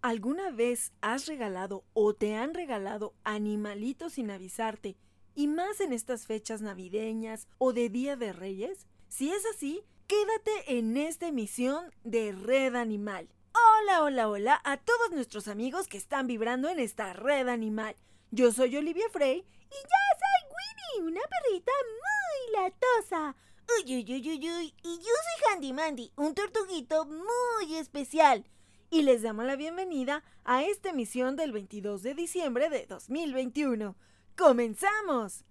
¿Alguna vez has regalado o te han regalado animalitos sin avisarte y más en estas fechas navideñas o de Día de Reyes? Si es así, quédate en esta emisión de Red Animal. Hola, hola, hola a todos nuestros amigos que están vibrando en esta Red Animal. Yo soy Olivia Frey y yo soy Winnie, una perrita muy latosa. Uy, uy, uy, uy, uy. Y yo soy Handy Mandy, un tortuguito muy especial y les damos la bienvenida a esta emisión del 22 de diciembre de 2021. ¡Comenzamos!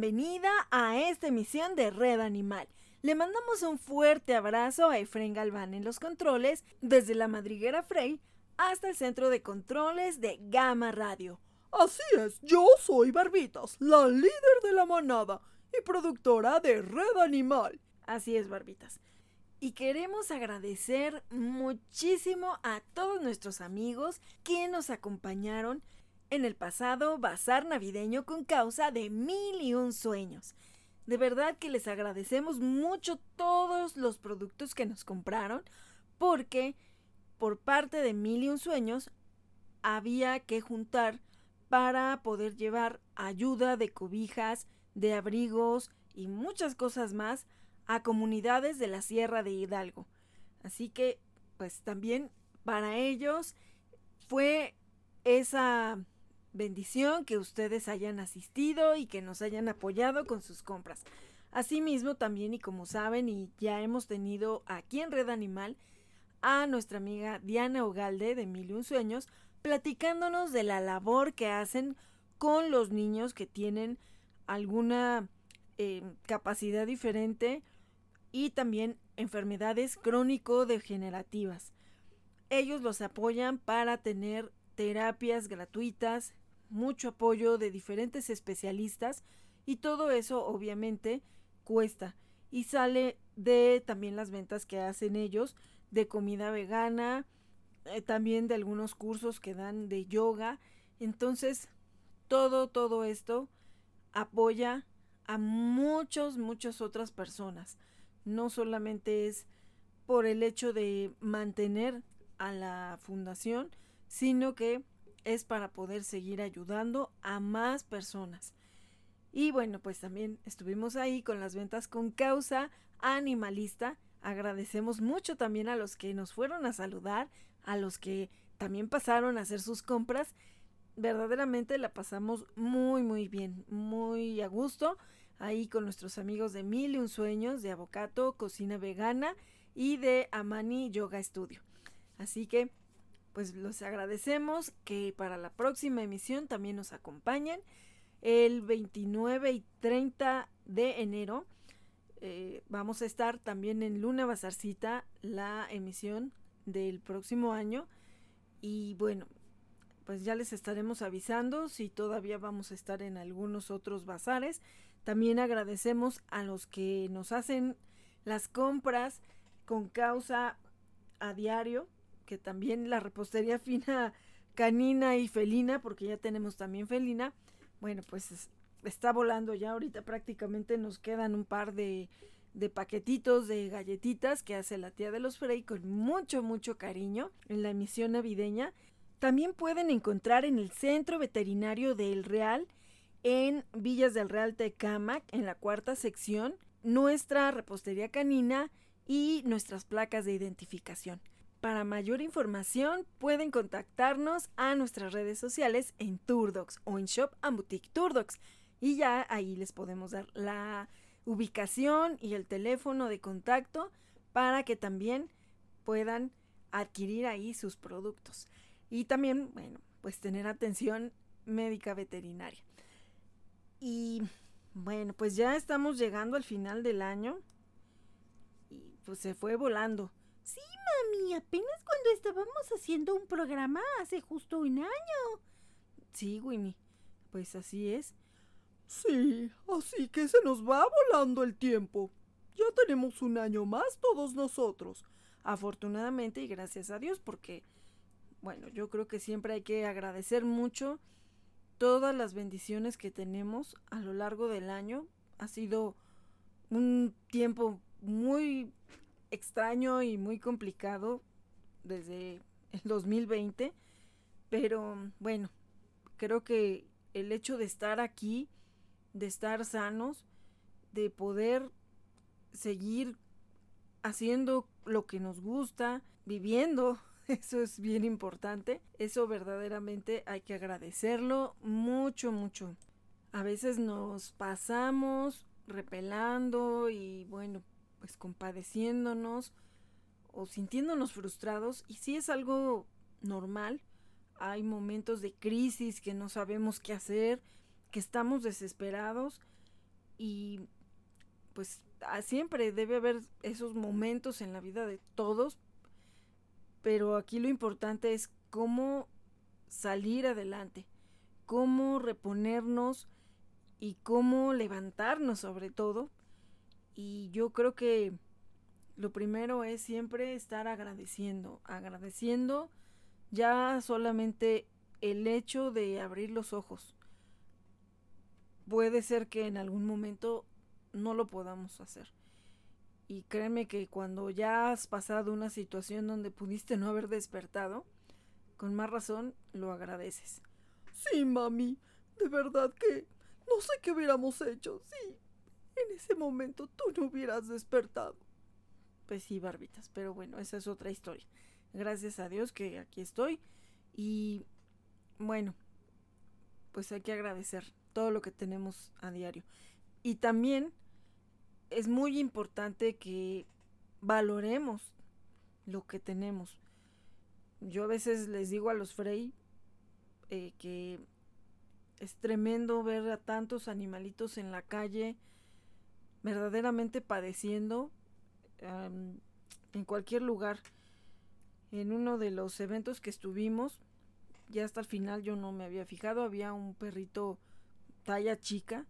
Bienvenida a esta emisión de Red Animal. Le mandamos un fuerte abrazo a Efren Galván en los controles, desde la madriguera Frey hasta el centro de controles de Gama Radio. Así es, yo soy Barbitas, la líder de la manada y productora de Red Animal. Así es, Barbitas. Y queremos agradecer muchísimo a todos nuestros amigos que nos acompañaron en el pasado bazar navideño con causa de mil y un sueños. De verdad que les agradecemos mucho todos los productos que nos compraron porque por parte de mil y un sueños había que juntar para poder llevar ayuda de cobijas, de abrigos y muchas cosas más a comunidades de la Sierra de Hidalgo. Así que, pues también para ellos fue esa bendición que ustedes hayan asistido y que nos hayan apoyado con sus compras. Asimismo, también y como saben y ya hemos tenido aquí en Red Animal a nuestra amiga Diana Ogalde de Mil y Un Sueños platicándonos de la labor que hacen con los niños que tienen alguna eh, capacidad diferente y también enfermedades crónico-degenerativas. Ellos los apoyan para tener terapias gratuitas mucho apoyo de diferentes especialistas y todo eso obviamente cuesta y sale de también las ventas que hacen ellos de comida vegana, eh, también de algunos cursos que dan de yoga. Entonces, todo, todo esto apoya a muchos, muchas otras personas. No solamente es por el hecho de mantener a la fundación, sino que es para poder seguir ayudando a más personas. Y bueno, pues también estuvimos ahí con las ventas con causa animalista. Agradecemos mucho también a los que nos fueron a saludar, a los que también pasaron a hacer sus compras. Verdaderamente la pasamos muy, muy bien, muy a gusto. Ahí con nuestros amigos de Mil y Un Sueños, de Avocato, Cocina Vegana y de Amani Yoga Studio. Así que pues los agradecemos que para la próxima emisión también nos acompañen. El 29 y 30 de enero eh, vamos a estar también en Luna Bazarcita, la emisión del próximo año. Y bueno, pues ya les estaremos avisando si todavía vamos a estar en algunos otros bazares. También agradecemos a los que nos hacen las compras con causa a diario que también la repostería fina canina y felina, porque ya tenemos también felina, bueno, pues está volando ya ahorita prácticamente nos quedan un par de, de paquetitos de galletitas que hace la tía de los Frey con mucho, mucho cariño en la emisión navideña. También pueden encontrar en el Centro Veterinario del Real, en Villas del Real Tecamac, en la cuarta sección, nuestra repostería canina y nuestras placas de identificación. Para mayor información pueden contactarnos a nuestras redes sociales en Turdox o en Shop and Boutique Turdox y ya ahí les podemos dar la ubicación y el teléfono de contacto para que también puedan adquirir ahí sus productos. Y también, bueno, pues tener atención médica veterinaria. Y bueno, pues ya estamos llegando al final del año. Y pues se fue volando. Sí, mami, apenas cuando estábamos haciendo un programa hace justo un año. Sí, Winnie, pues así es. Sí, así que se nos va volando el tiempo. Ya tenemos un año más todos nosotros. Afortunadamente y gracias a Dios porque, bueno, yo creo que siempre hay que agradecer mucho todas las bendiciones que tenemos a lo largo del año. Ha sido un tiempo muy extraño y muy complicado desde el 2020, pero bueno, creo que el hecho de estar aquí de estar sanos, de poder seguir haciendo lo que nos gusta, viviendo, eso es bien importante, eso verdaderamente hay que agradecerlo mucho, mucho. A veces nos pasamos repelando y bueno, pues compadeciéndonos o sintiéndonos frustrados y si es algo normal, hay momentos de crisis que no sabemos qué hacer, que estamos desesperados y pues siempre debe haber esos momentos en la vida de todos, pero aquí lo importante es cómo salir adelante, cómo reponernos y cómo levantarnos sobre todo. Y yo creo que lo primero es siempre estar agradeciendo, agradeciendo ya solamente el hecho de abrir los ojos, puede ser que en algún momento no lo podamos hacer. Y créeme que cuando ya has pasado una situación donde pudiste no haber despertado, con más razón lo agradeces. Sí, mami, de verdad que no sé qué hubiéramos hecho si en ese momento tú no hubieras despertado. Pues sí, barbitas, pero bueno, esa es otra historia. Gracias a Dios que aquí estoy y bueno, pues hay que agradecer todo lo que tenemos a diario. Y también es muy importante que valoremos lo que tenemos. Yo a veces les digo a los Frey eh, que es tremendo ver a tantos animalitos en la calle verdaderamente padeciendo en cualquier lugar. En uno de los eventos que estuvimos, ya hasta el final yo no me había fijado, había un perrito talla chica.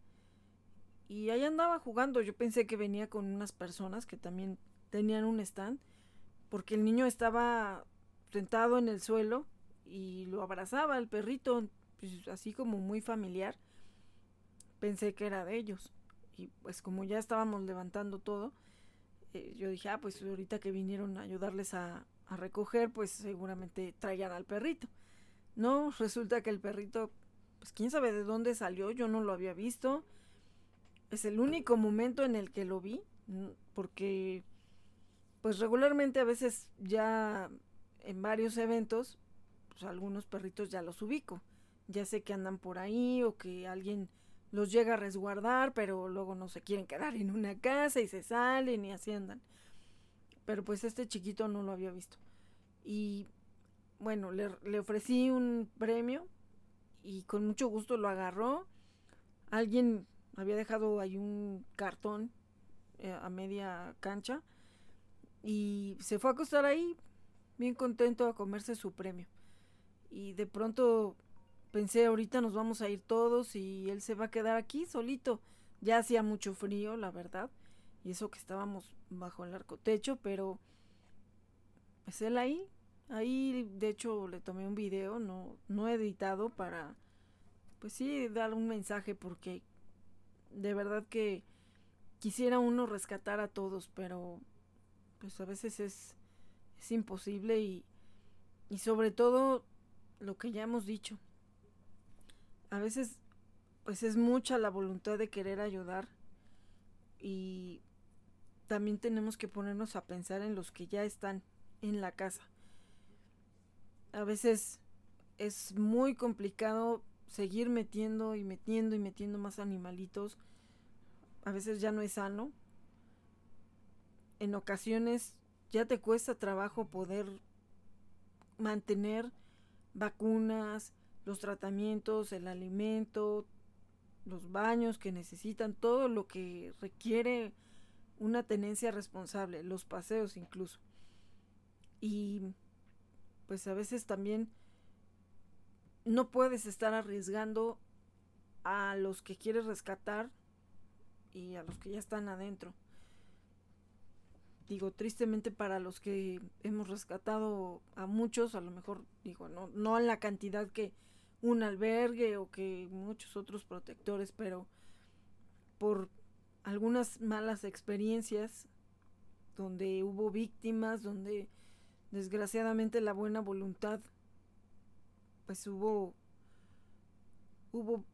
Y ahí andaba jugando. Yo pensé que venía con unas personas que también tenían un stand. Porque el niño estaba sentado en el suelo y lo abrazaba el perrito, pues, así como muy familiar. Pensé que era de ellos. Y pues como ya estábamos levantando todo, eh, yo dije, ah, pues ahorita que vinieron a ayudarles a, a recoger, pues seguramente traían al perrito. No, resulta que el perrito pues quién sabe de dónde salió, yo no lo había visto. Es el único momento en el que lo vi, porque pues regularmente a veces ya en varios eventos, pues algunos perritos ya los ubico. Ya sé que andan por ahí o que alguien los llega a resguardar, pero luego no se quieren quedar en una casa y se salen y así andan. Pero pues este chiquito no lo había visto. Y bueno, le, le ofrecí un premio y con mucho gusto lo agarró. Alguien había dejado ahí un cartón eh, a media cancha y se fue a acostar ahí bien contento a comerse su premio. Y de pronto pensé, ahorita nos vamos a ir todos y él se va a quedar aquí solito. Ya hacía mucho frío, la verdad. Y eso que estábamos bajo el arco techo, pero pues él ahí, Ahí, de hecho, le tomé un video, no, no editado, para, pues sí, dar un mensaje, porque de verdad que quisiera uno rescatar a todos, pero pues a veces es, es imposible y, y sobre todo lo que ya hemos dicho. A veces pues es mucha la voluntad de querer ayudar y también tenemos que ponernos a pensar en los que ya están en la casa. A veces es muy complicado seguir metiendo y metiendo y metiendo más animalitos. A veces ya no es sano. En ocasiones ya te cuesta trabajo poder mantener vacunas, los tratamientos, el alimento, los baños que necesitan, todo lo que requiere una tenencia responsable, los paseos incluso. Y pues a veces también no puedes estar arriesgando a los que quieres rescatar y a los que ya están adentro. Digo, tristemente para los que hemos rescatado a muchos, a lo mejor, digo, no, no en la cantidad que, un albergue o que muchos otros protectores, pero por algunas malas experiencias donde hubo víctimas, donde desgraciadamente la buena voluntad pues hubo hubo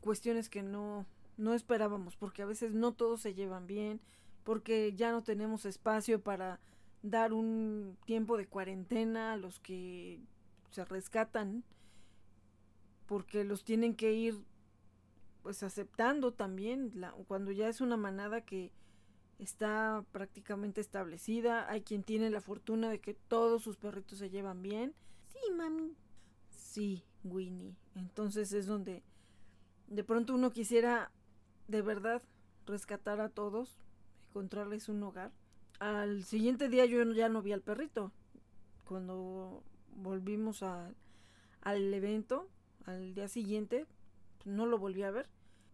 cuestiones que no no esperábamos, porque a veces no todos se llevan bien, porque ya no tenemos espacio para dar un tiempo de cuarentena a los que se rescatan porque los tienen que ir pues aceptando también cuando ya es una manada que está prácticamente establecida, hay quien tiene la fortuna de que todos sus perritos se llevan bien. Sí, mami. Sí, Winnie. Entonces es donde de pronto uno quisiera de verdad rescatar a todos, encontrarles un hogar. Al siguiente día yo ya no vi al perrito. Cuando volvimos al evento, al día siguiente no lo volví a ver.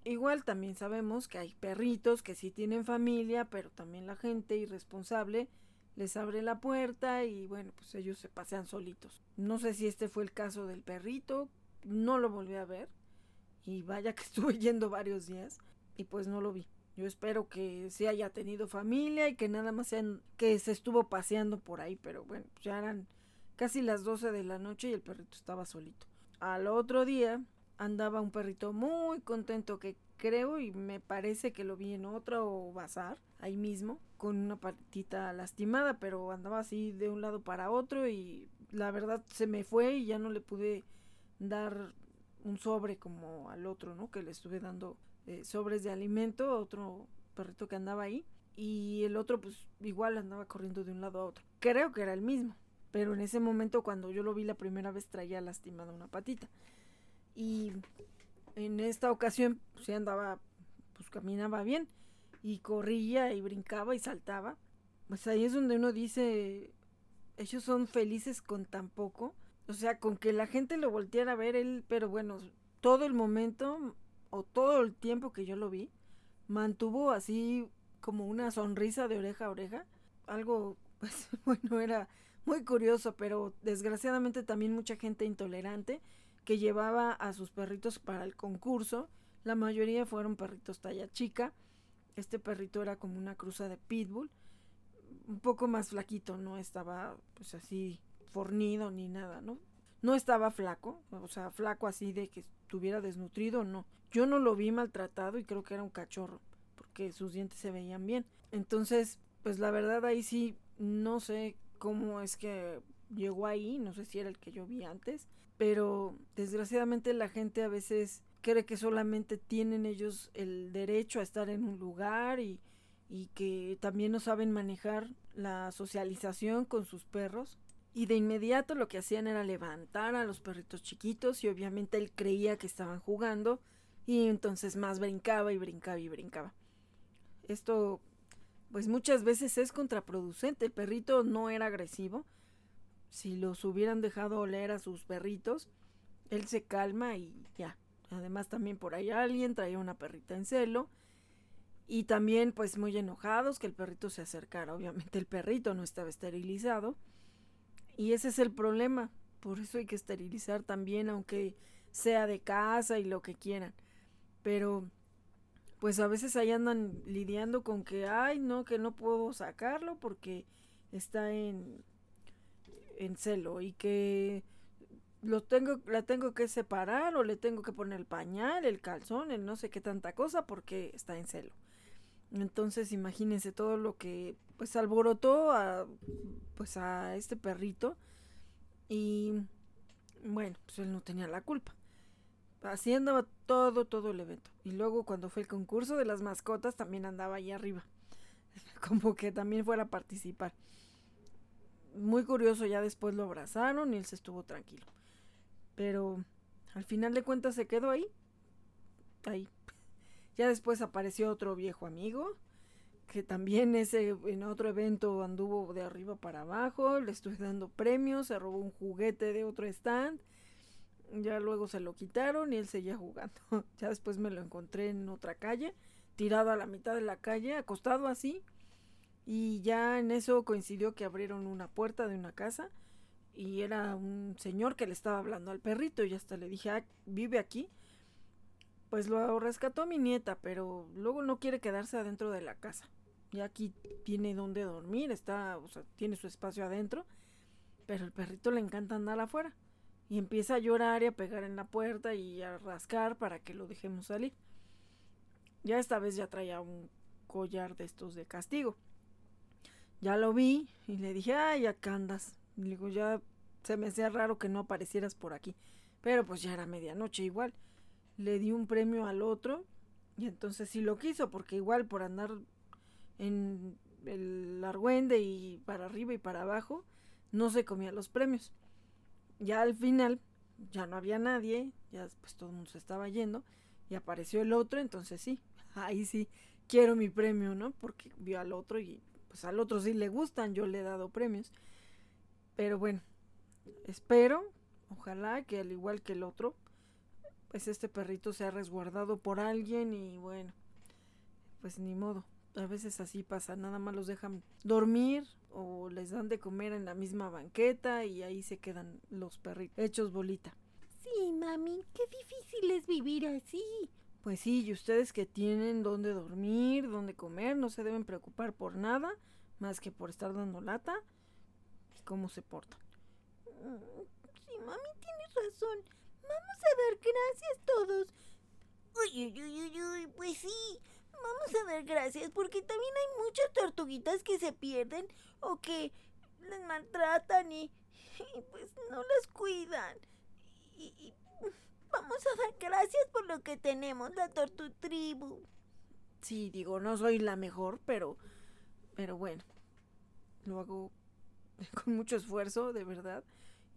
Igual también sabemos que hay perritos que sí tienen familia, pero también la gente irresponsable les abre la puerta y bueno, pues ellos se pasean solitos. No sé si este fue el caso del perrito, no lo volví a ver y vaya que estuve yendo varios días y pues no lo vi. Yo espero que sí haya tenido familia y que nada más sean que se estuvo paseando por ahí, pero bueno, ya eran casi las 12 de la noche y el perrito estaba solito. Al otro día andaba un perrito muy contento que creo y me parece que lo vi en otro bazar, ahí mismo, con una patita lastimada, pero andaba así de un lado para otro y la verdad se me fue y ya no le pude dar un sobre como al otro, ¿no? Que le estuve dando eh, sobres de alimento a otro perrito que andaba ahí y el otro pues igual andaba corriendo de un lado a otro. Creo que era el mismo. Pero en ese momento cuando yo lo vi la primera vez traía lastimada una patita. Y en esta ocasión pues andaba, pues caminaba bien y corría y brincaba y saltaba. Pues ahí es donde uno dice, ellos son felices con tan poco. O sea, con que la gente lo volteara a ver él, pero bueno, todo el momento o todo el tiempo que yo lo vi, mantuvo así como una sonrisa de oreja a oreja. Algo, pues bueno, era muy curioso, pero desgraciadamente también mucha gente intolerante que llevaba a sus perritos para el concurso. La mayoría fueron perritos talla chica. Este perrito era como una cruza de pitbull, un poco más flaquito, no estaba pues así fornido ni nada, ¿no? No estaba flaco, o sea, flaco así de que estuviera desnutrido, no. Yo no lo vi maltratado y creo que era un cachorro, porque sus dientes se veían bien. Entonces, pues la verdad ahí sí, no sé cómo es que llegó ahí, no sé si era el que yo vi antes, pero desgraciadamente la gente a veces cree que solamente tienen ellos el derecho a estar en un lugar y, y que también no saben manejar la socialización con sus perros. Y de inmediato lo que hacían era levantar a los perritos chiquitos y obviamente él creía que estaban jugando y entonces más brincaba y brincaba y brincaba. Esto pues muchas veces es contraproducente. El perrito no era agresivo. Si los hubieran dejado oler a sus perritos, él se calma y ya. Además también por ahí alguien traía una perrita en celo. Y también pues muy enojados que el perrito se acercara. Obviamente el perrito no estaba esterilizado. Y ese es el problema. Por eso hay que esterilizar también, aunque sea de casa y lo que quieran. Pero pues a veces ahí andan lidiando con que, ay, no, que no puedo sacarlo porque está en, en celo y que lo tengo, la tengo que separar o le tengo que poner el pañal, el calzón, el no sé qué tanta cosa porque está en celo. Entonces imagínense todo lo que pues alborotó a pues a este perrito y bueno, pues él no tenía la culpa. Andaba todo, todo el evento. Y luego cuando fue el concurso de las mascotas también andaba ahí arriba. Como que también fuera a participar. Muy curioso, ya después lo abrazaron y él se estuvo tranquilo. Pero al final de cuentas se quedó ahí. Ahí. Ya después apareció otro viejo amigo. Que también ese en otro evento anduvo de arriba para abajo. Le estuve dando premios. Se robó un juguete de otro stand ya luego se lo quitaron y él seguía jugando. ya después me lo encontré en otra calle, tirado a la mitad de la calle, acostado así. Y ya en eso coincidió que abrieron una puerta de una casa y era un señor que le estaba hablando al perrito y hasta le dije, ah, vive aquí. Pues lo rescató mi nieta, pero luego no quiere quedarse adentro de la casa. Ya aquí tiene donde dormir, está, o sea, tiene su espacio adentro, pero el perrito le encanta andar afuera y empieza a llorar y a pegar en la puerta y a rascar para que lo dejemos salir. Ya esta vez ya traía un collar de estos de castigo. Ya lo vi y le dije, ay, acá andas. Y le digo, ya se me hacía raro que no aparecieras por aquí. Pero pues ya era medianoche igual. Le di un premio al otro y entonces sí lo quiso porque igual por andar en el argüende y para arriba y para abajo no se comía los premios ya al final ya no había nadie, ya pues todo el mundo se estaba yendo y apareció el otro, entonces sí, ahí sí quiero mi premio, ¿no? Porque vio al otro y pues al otro sí le gustan, yo le he dado premios. Pero bueno, espero, ojalá que al igual que el otro, pues este perrito sea resguardado por alguien y bueno, pues ni modo. A veces así pasa, nada más los dejan dormir o les dan de comer en la misma banqueta y ahí se quedan los perritos hechos bolita. Sí, mami, qué difícil es vivir así. Pues sí, y ustedes que tienen dónde dormir, dónde comer, no se deben preocupar por nada más que por estar dando lata y cómo se portan. Mm, sí, mami, tienes razón. Vamos a dar gracias todos. Uy, uy, uy, uy, uy, pues sí. Vamos a dar gracias porque también hay muchas tortuguitas que se pierden o que les maltratan y, pues no las cuidan. Y, vamos a dar gracias por lo que tenemos, la tortu tribu. Sí, digo, no soy la mejor, pero pero bueno, lo hago con mucho esfuerzo, de verdad.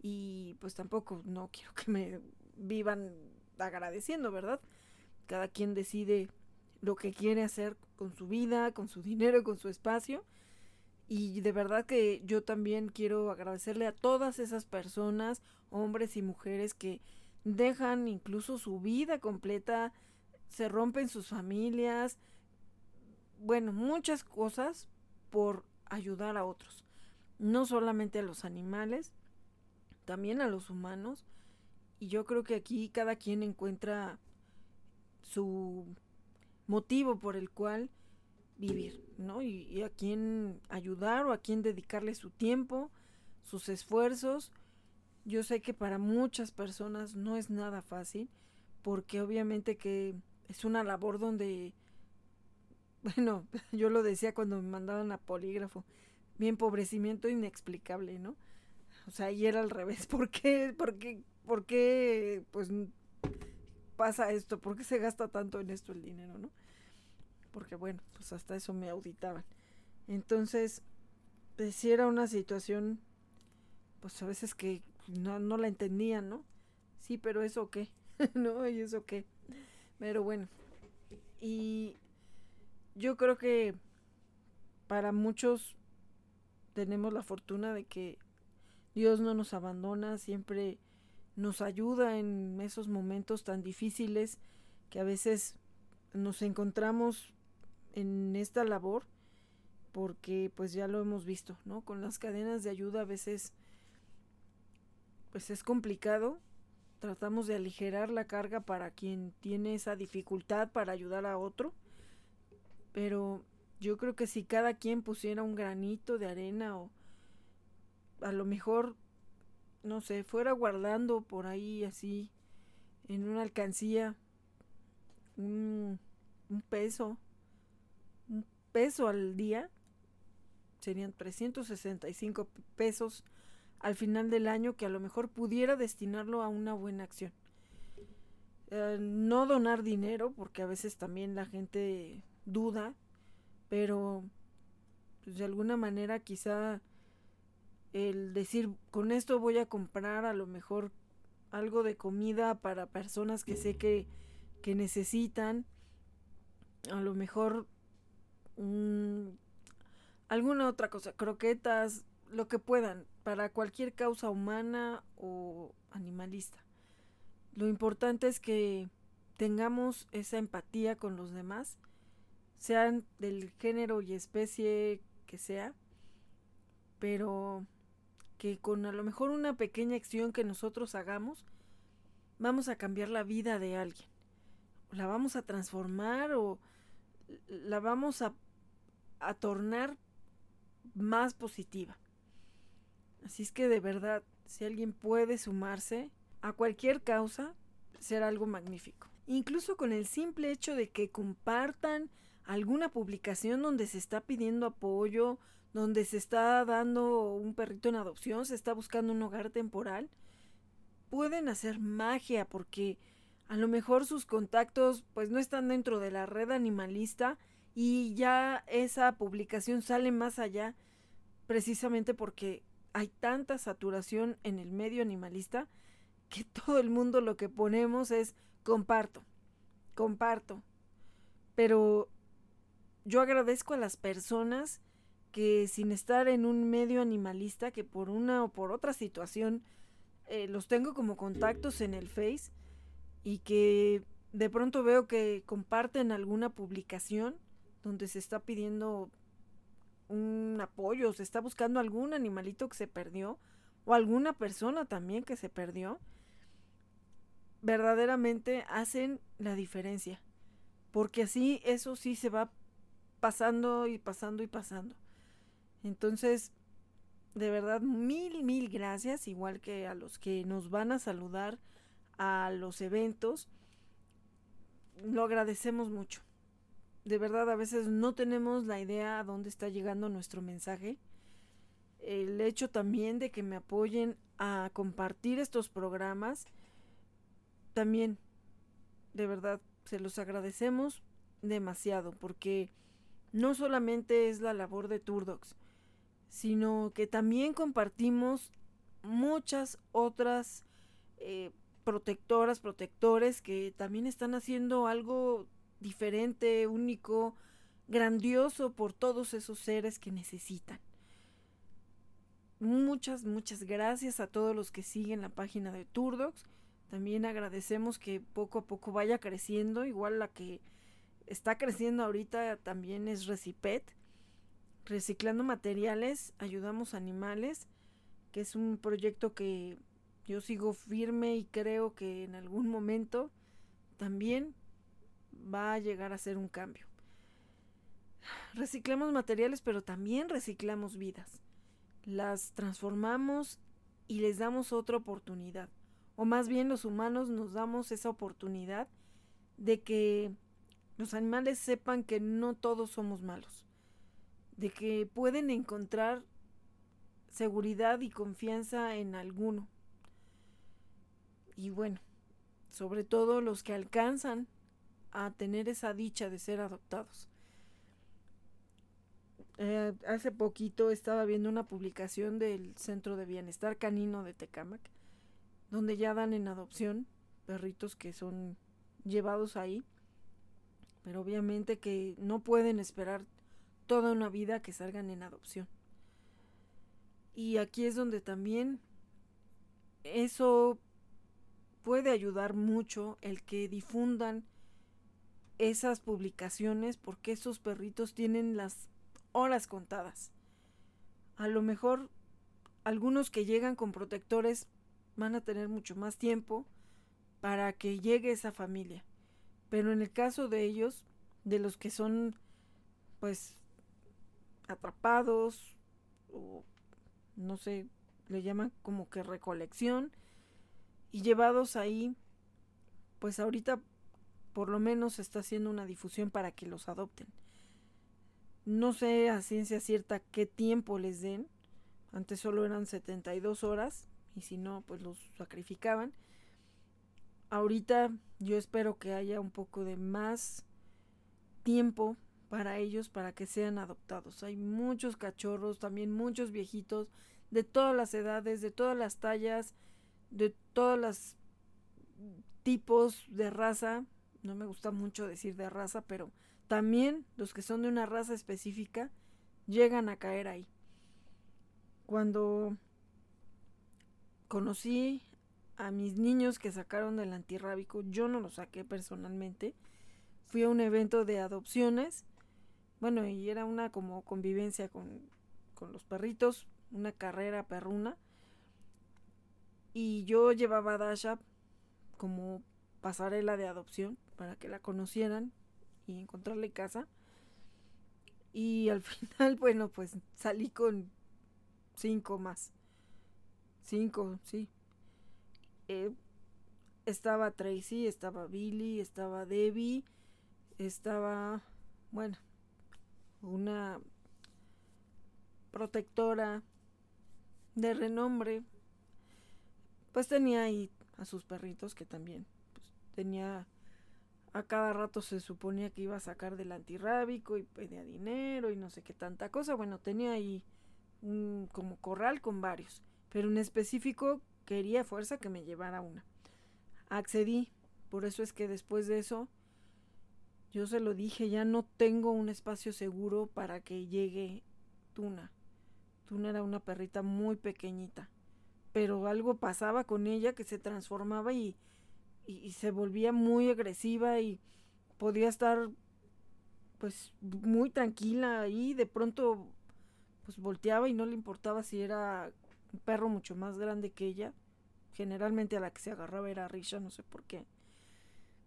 Y pues tampoco no quiero que me vivan agradeciendo, ¿verdad? Cada quien decide lo que quiere hacer con su vida, con su dinero, con su espacio. Y de verdad que yo también quiero agradecerle a todas esas personas, hombres y mujeres, que dejan incluso su vida completa, se rompen sus familias, bueno, muchas cosas por ayudar a otros. No solamente a los animales, también a los humanos. Y yo creo que aquí cada quien encuentra su motivo por el cual vivir, ¿no? Y, a quién ayudar o a quién dedicarle su tiempo, sus esfuerzos. Yo sé que para muchas personas no es nada fácil, porque obviamente que es una labor donde, bueno, yo lo decía cuando me mandaban a polígrafo, mi empobrecimiento inexplicable, ¿no? O sea, y era al revés. ¿Por qué? ¿Por qué? ¿Por qué? Pues pasa esto? ¿Por qué se gasta tanto en esto el dinero, no? Porque bueno, pues hasta eso me auditaban. Entonces, pues si era una situación, pues a veces que no, no la entendían, ¿no? Sí, pero eso qué, ¿no? ¿Y eso qué? Pero bueno, y yo creo que para muchos tenemos la fortuna de que Dios no nos abandona, siempre nos ayuda en esos momentos tan difíciles que a veces nos encontramos en esta labor porque pues ya lo hemos visto, ¿no? Con las cadenas de ayuda a veces pues es complicado. Tratamos de aligerar la carga para quien tiene esa dificultad para ayudar a otro. Pero yo creo que si cada quien pusiera un granito de arena o a lo mejor, no sé, fuera guardando por ahí así en una alcancía un, peso, un peso al día, serían 365 pesos al final del año que a lo mejor pudiera destinarlo a una buena acción. Eh, no donar dinero, porque a veces también la gente duda, pero pues, de alguna manera quizá el decir con esto voy a comprar a lo mejor algo de comida para personas que sé que, que necesitan, a lo mejor alguna otra cosa, croquetas, lo que puedan, para cualquier causa humana o animalista. Lo importante es que tengamos esa empatía con los demás, sean del género y especie que sea, pero que con a lo mejor una pequeña acción que nosotros hagamos, vamos a cambiar la vida de alguien. La vamos a transformar o la vamos a, a tornar más positiva. Así es que de verdad, si alguien puede sumarse a cualquier causa, será algo magnífico. Incluso con el simple hecho de que compartan alguna publicación donde se está pidiendo apoyo, donde se está dando un perrito en adopción, se está buscando un hogar temporal, pueden hacer magia porque a lo mejor sus contactos pues no están dentro de la red animalista y ya esa publicación sale más allá precisamente porque hay tanta saturación en el medio animalista que todo el mundo lo que ponemos es comparto, comparto. Pero yo agradezco a las personas que sin estar en un medio animalista, que por una o por otra situación eh, los tengo como contactos en el Face y que de pronto veo que comparten alguna publicación donde se está pidiendo un apoyo, se está buscando algún animalito que se perdió o alguna persona también que se perdió, verdaderamente hacen la diferencia. Porque así eso sí se va pasando y pasando y pasando. Entonces, de verdad, mil, mil gracias, igual que a los que nos van a saludar a los eventos. Lo agradecemos mucho de verdad a veces no tenemos la idea a dónde está llegando nuestro mensaje. El hecho también de que me apoyen a compartir estos programas, también, de verdad, se los agradecemos demasiado, porque no solamente es la labor de Turdox, sino que también compartimos muchas otras eh, protectoras, protectores que también están haciendo algo diferente, único, grandioso por todos esos seres que necesitan. Muchas, muchas gracias a todos los que siguen la página de Turdox. También agradecemos que poco a poco vaya creciendo. Igual la que está creciendo ahorita también es Recipet. Reciclando materiales, ayudamos animales, que es un proyecto que yo sigo firme y creo que en algún momento también va a llegar a ser un cambio. Reciclamos materiales, pero también reciclamos vidas. Las transformamos y les damos otra oportunidad. O más bien los humanos nos damos esa oportunidad de que los animales sepan que no todos somos malos. De que pueden encontrar seguridad y confianza en alguno. Y bueno, sobre todo los que alcanzan a tener esa dicha de ser adoptados. Eh, hace poquito estaba viendo una publicación del Centro de Bienestar Canino de Tecámac, donde ya dan en adopción perritos que son llevados ahí, pero obviamente que no pueden esperar toda una vida que salgan en adopción. Y aquí es donde también eso puede ayudar mucho el que difundan esas publicaciones porque esos perritos tienen las horas contadas. A lo mejor algunos que llegan con protectores van a tener mucho más tiempo para que llegue esa familia. Pero en el caso de ellos, de los que son pues atrapados o no sé, le llaman como que recolección y llevados ahí, pues ahorita por lo menos se está haciendo una difusión para que los adopten. No sé a ciencia cierta qué tiempo les den. Antes solo eran 72 horas y si no, pues los sacrificaban. Ahorita yo espero que haya un poco de más tiempo para ellos para que sean adoptados. Hay muchos cachorros, también muchos viejitos de todas las edades, de todas las tallas, de todos los tipos de raza. No me gusta mucho decir de raza, pero también los que son de una raza específica llegan a caer ahí. Cuando conocí a mis niños que sacaron del antirrábico, yo no los saqué personalmente. Fui a un evento de adopciones bueno, y era una como convivencia con, con los perritos, una carrera perruna. Y yo llevaba a Dasha como pasarela de adopción para que la conocieran y encontrarle casa. Y al final, bueno, pues salí con cinco más. Cinco, sí. Eh, estaba Tracy, estaba Billy, estaba Debbie, estaba, bueno, una protectora de renombre, pues tenía ahí a sus perritos que también pues, tenía a cada rato se suponía que iba a sacar del antirrábico y pedía dinero y no sé qué tanta cosa. Bueno, tenía ahí un como corral con varios, pero en específico quería fuerza que me llevara una. Accedí, por eso es que después de eso yo se lo dije, ya no tengo un espacio seguro para que llegue Tuna. Tuna era una perrita muy pequeñita, pero algo pasaba con ella que se transformaba y, y, se volvía muy agresiva y podía estar pues muy tranquila ahí, de pronto pues volteaba y no le importaba si era un perro mucho más grande que ella. Generalmente a la que se agarraba era Risha, no sé por qué.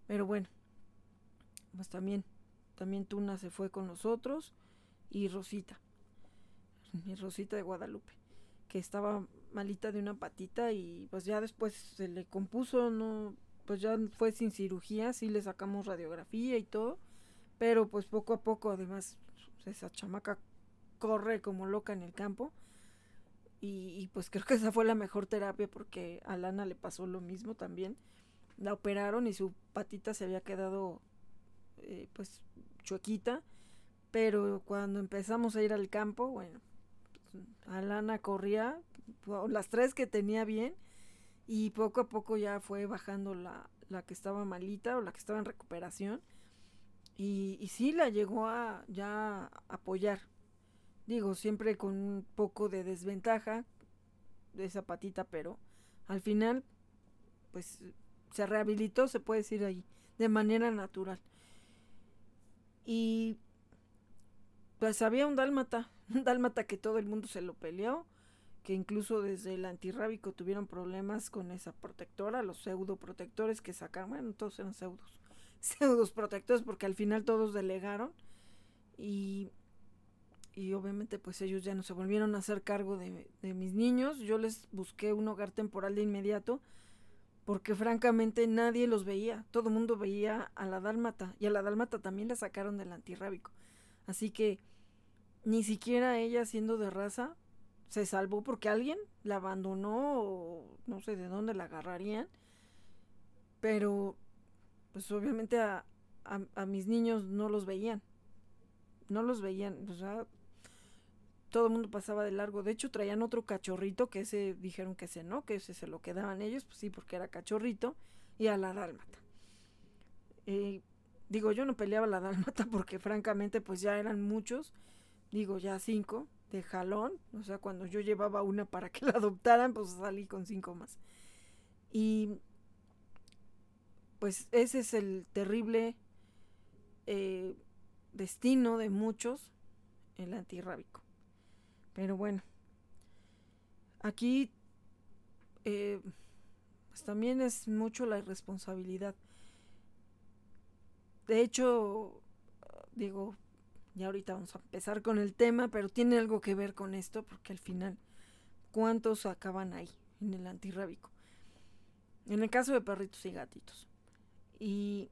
Pero bueno, pues también, también Tuna se fue con nosotros y Rosita, mi Rosita de Guadalupe, que estaba malita de una patita y pues ya después se le compuso, no, pues ya fue sin cirugía, sí le sacamos radiografía y todo, pero pues poco a poco además esa chamaca corre como loca en el campo. Y, y, pues creo que esa fue la mejor terapia porque a Lana le pasó lo mismo también. La operaron y su patita se había quedado eh, pues chuequita, pero cuando empezamos a ir al campo, bueno, Alana corría, las tres que tenía bien, y poco a poco ya fue bajando la, la que estaba malita o la que estaba en recuperación, y, y sí la llegó a ya apoyar, digo, siempre con un poco de desventaja de esa patita, pero al final, pues se rehabilitó, se puede decir ahí, de manera natural. Y pues había un dálmata, un dálmata que todo el mundo se lo peleó, que incluso desde el antirrábico tuvieron problemas con esa protectora, los pseudoprotectores que sacaron, bueno, todos eran pseudos, pseudos protectores porque al final todos delegaron y, y obviamente pues ellos ya no se volvieron a hacer cargo de, de mis niños, yo les busqué un hogar temporal de inmediato, porque francamente nadie los veía, todo el mundo veía a la dálmata y a la dálmata también la sacaron del antirrábico. Así que ni siquiera ella siendo de raza se salvó porque alguien la abandonó o no sé de dónde la agarrarían. Pero pues obviamente a, a, mis niños no los veían. No los veían. O sea, todo el mundo pasaba de largo. De hecho, traían otro cachorrito que ese dijeron que ese no, que ese se lo quedaban ellos, pues sí, porque era cachorrito, y a la dálmata. Eh, digo, yo no peleaba la dálmata porque francamente pues ya eran muchos, digo ya cinco de jalón, o sea, cuando yo llevaba una para que la adoptaran, pues salí con cinco más. Y pues ese es el terrible eh, destino de muchos, el antirrábico. Pero bueno, aquí, eh, pues también es mucho la irresponsabilidad. De hecho, digo, ya ahorita vamos a empezar con el tema, pero tiene algo que ver con esto, porque al final, ¿cuántos acaban ahí, en el antirrábico? En el caso de perritos y gatitos. Y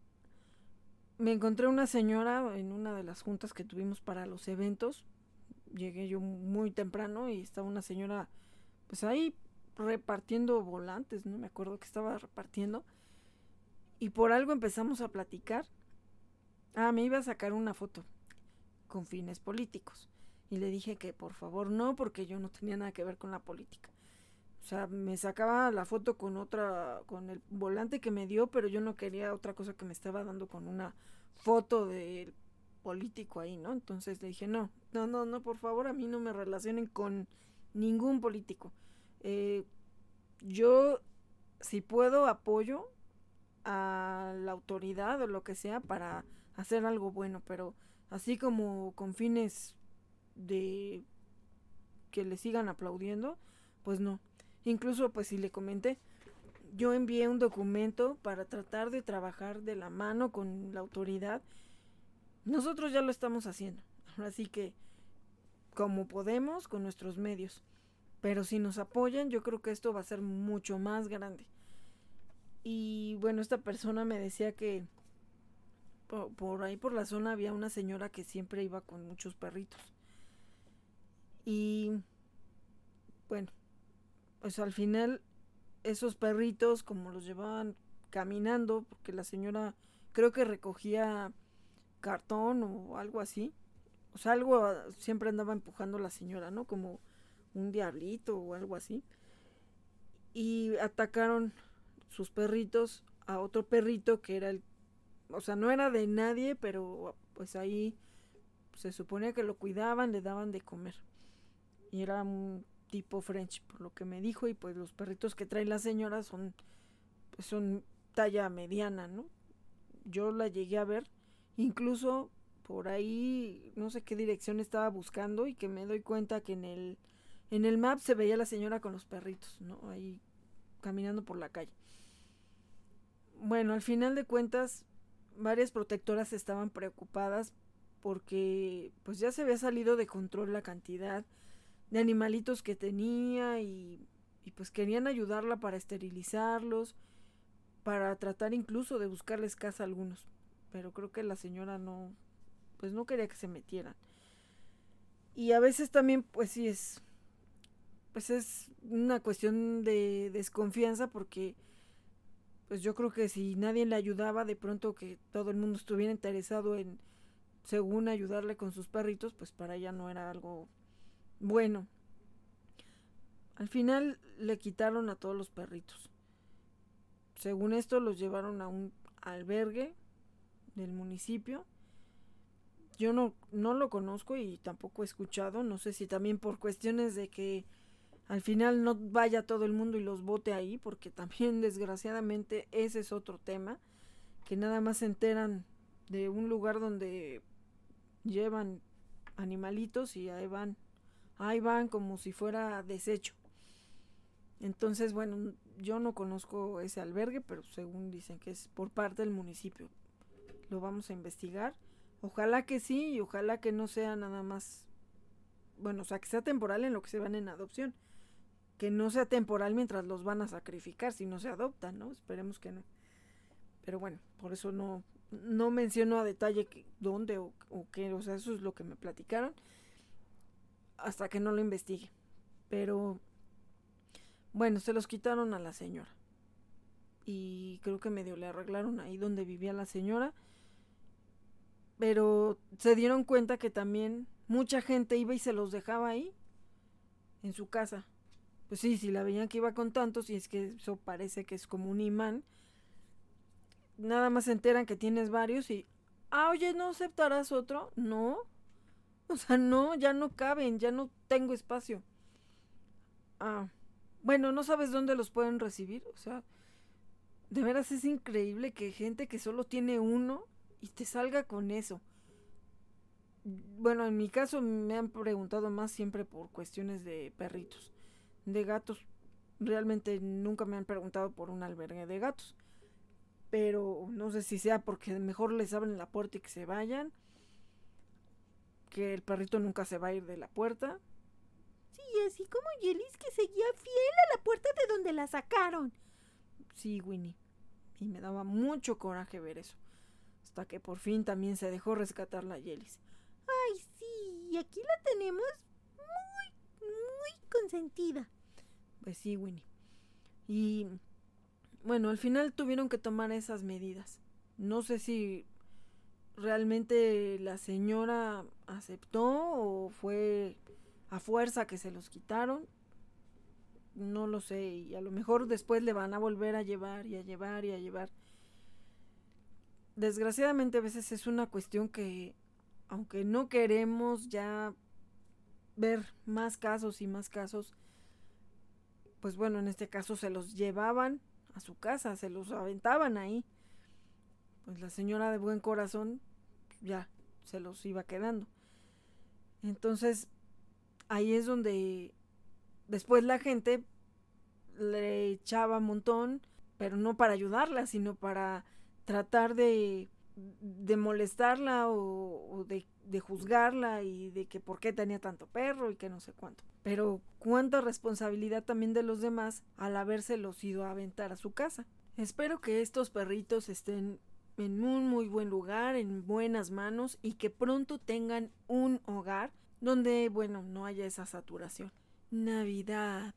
me encontré una señora en una de las juntas que tuvimos para los eventos. Llegué yo muy temprano y estaba una señora, pues ahí repartiendo volantes, no me acuerdo que estaba repartiendo. Y por algo empezamos a platicar. Ah, me iba a sacar una foto con fines políticos. Y le dije que por favor no, porque yo no tenía nada que ver con la política. O sea, me sacaba la foto con otra, con el volante que me dio, pero yo no quería otra cosa que me estaba dando con una foto del político ahí, ¿no? Entonces le dije, no, no, no, no, por favor, a mí no me relacionen con ningún político. Eh, yo, si puedo, apoyo a la autoridad o lo que sea para hacer algo bueno, pero así como con fines de que le sigan aplaudiendo, pues no. Incluso, pues si le comenté, yo envié un documento para tratar de trabajar de la mano con la autoridad. Nosotros ya lo estamos haciendo. Así que, como podemos, con nuestros medios. Pero si nos apoyan, yo creo que esto va a ser mucho más grande. Y bueno, esta persona me decía que por, por, ahí por la zona había una señora que siempre iba con muchos perritos. Y bueno, pues al final esos perritos como los llevaban caminando, porque la señora creo que recogía cartón o algo así. O sea, algo ah, siempre andaba empujando la señora, ¿no? Como un diablito o algo así. Y atacaron sus perritos a otro perrito que era el... O sea, no era de nadie, pero pues ahí se suponía que lo cuidaban, le daban de comer. Y era un tipo French, por lo que me dijo, y pues los perritos que trae la señora son, pues son talla mediana, ¿no? Yo la llegué a ver, incluso por ahí, no sé qué dirección estaba buscando y que me doy cuenta que en el, en el map se veía la señora con los perritos, ¿no? Ahí caminando por la calle. Bueno, al final de cuentas, varias protectoras estaban preocupadas porque pues ya se había salido de control la cantidad de animalitos que tenía y, y pues querían ayudarla para esterilizarlos, para tratar incluso de buscarles casa a algunos. Pero creo que la señora no, pues no quería que se metieran. Y a veces también, pues sí es, pues es una cuestión de desconfianza porque, pues yo creo que si nadie le ayudaba, de pronto que todo el mundo estuviera interesado en, según ayudarle con sus perritos, pues para ella no era algo bueno, al final le quitaron a todos los perritos. Según esto los llevaron a un albergue del municipio. Yo no, no lo conozco y tampoco he escuchado. No sé si también por cuestiones de que al final no vaya todo el mundo y los vote ahí, porque también desgraciadamente ese es otro tema, que nada más se enteran de un lugar donde llevan animalitos y ahí van ahí van como si fuera desecho. Entonces, bueno, yo no conozco ese albergue, pero según dicen que es por parte del municipio. Lo vamos a investigar. Ojalá que sí y ojalá que no sea nada más, bueno, o sea, que sea temporal en lo que se van en adopción. Que no sea temporal mientras los van a sacrificar si no se adoptan, ¿no? Esperemos que no. Pero bueno, por eso no, no menciono a detalle dónde o, o qué, o sea, eso es lo que me platicaron hasta que no lo investigue. Pero bueno, se los quitaron a la señora. Y creo que medio le arreglaron ahí donde vivía la señora. Pero se dieron cuenta que también mucha gente iba y se los dejaba ahí, en su casa. Pues sí, si la veían que iba con tantos, y es que eso parece que es como un imán, nada más se enteran que tienes varios y, ah, oye, ¿no aceptarás otro? No, O sea, no, ya no caben, ya no tengo espacio. Ah, bueno, no sabes dónde los pueden recibir. O sea, de veras es increíble que gente que solo tiene uno y te salga con eso. Bueno, en mi caso me han preguntado más siempre por cuestiones de perritos. De gatos, realmente nunca me han preguntado por un albergue de gatos. Pero no sé si sea porque mejor les abren la puerta y que se vayan. Que el perrito nunca se va a ir de la puerta. Sí, así como Yelis que seguía fiel a la puerta de donde la sacaron. Sí, Winnie. Y me daba mucho coraje ver eso. Hasta que por fin también se dejó rescatar la Yelis. Ay, sí, aquí la tenemos muy, muy consentida. Pues sí, Winnie. Y bueno, al final tuvieron que tomar esas medidas. No sé si realmente la señora aceptó o fue a fuerza que se los quitaron. No lo sé. Y a lo mejor después le van a volver a llevar y a llevar y a llevar. Desgraciadamente a veces es una cuestión que, aunque no queremos ya ver más casos y más casos, pues bueno, en este caso se los llevaban a su casa, se los aventaban ahí. Pues la señora de buen corazón ya se los iba quedando. Entonces, ahí es donde después la gente le echaba un montón, pero no para ayudarla, sino para tratar de de molestarla o, de, de, juzgarla y de que por qué tenía tanto perro y que no sé cuánto. Pero cuánta responsabilidad también de los demás al habérselos ido a aventar a su casa. Espero que estos perritos estén en un muy buen lugar, en buenas manos y que pronto tengan un hogar donde, bueno, no haya esa saturación. Navidad.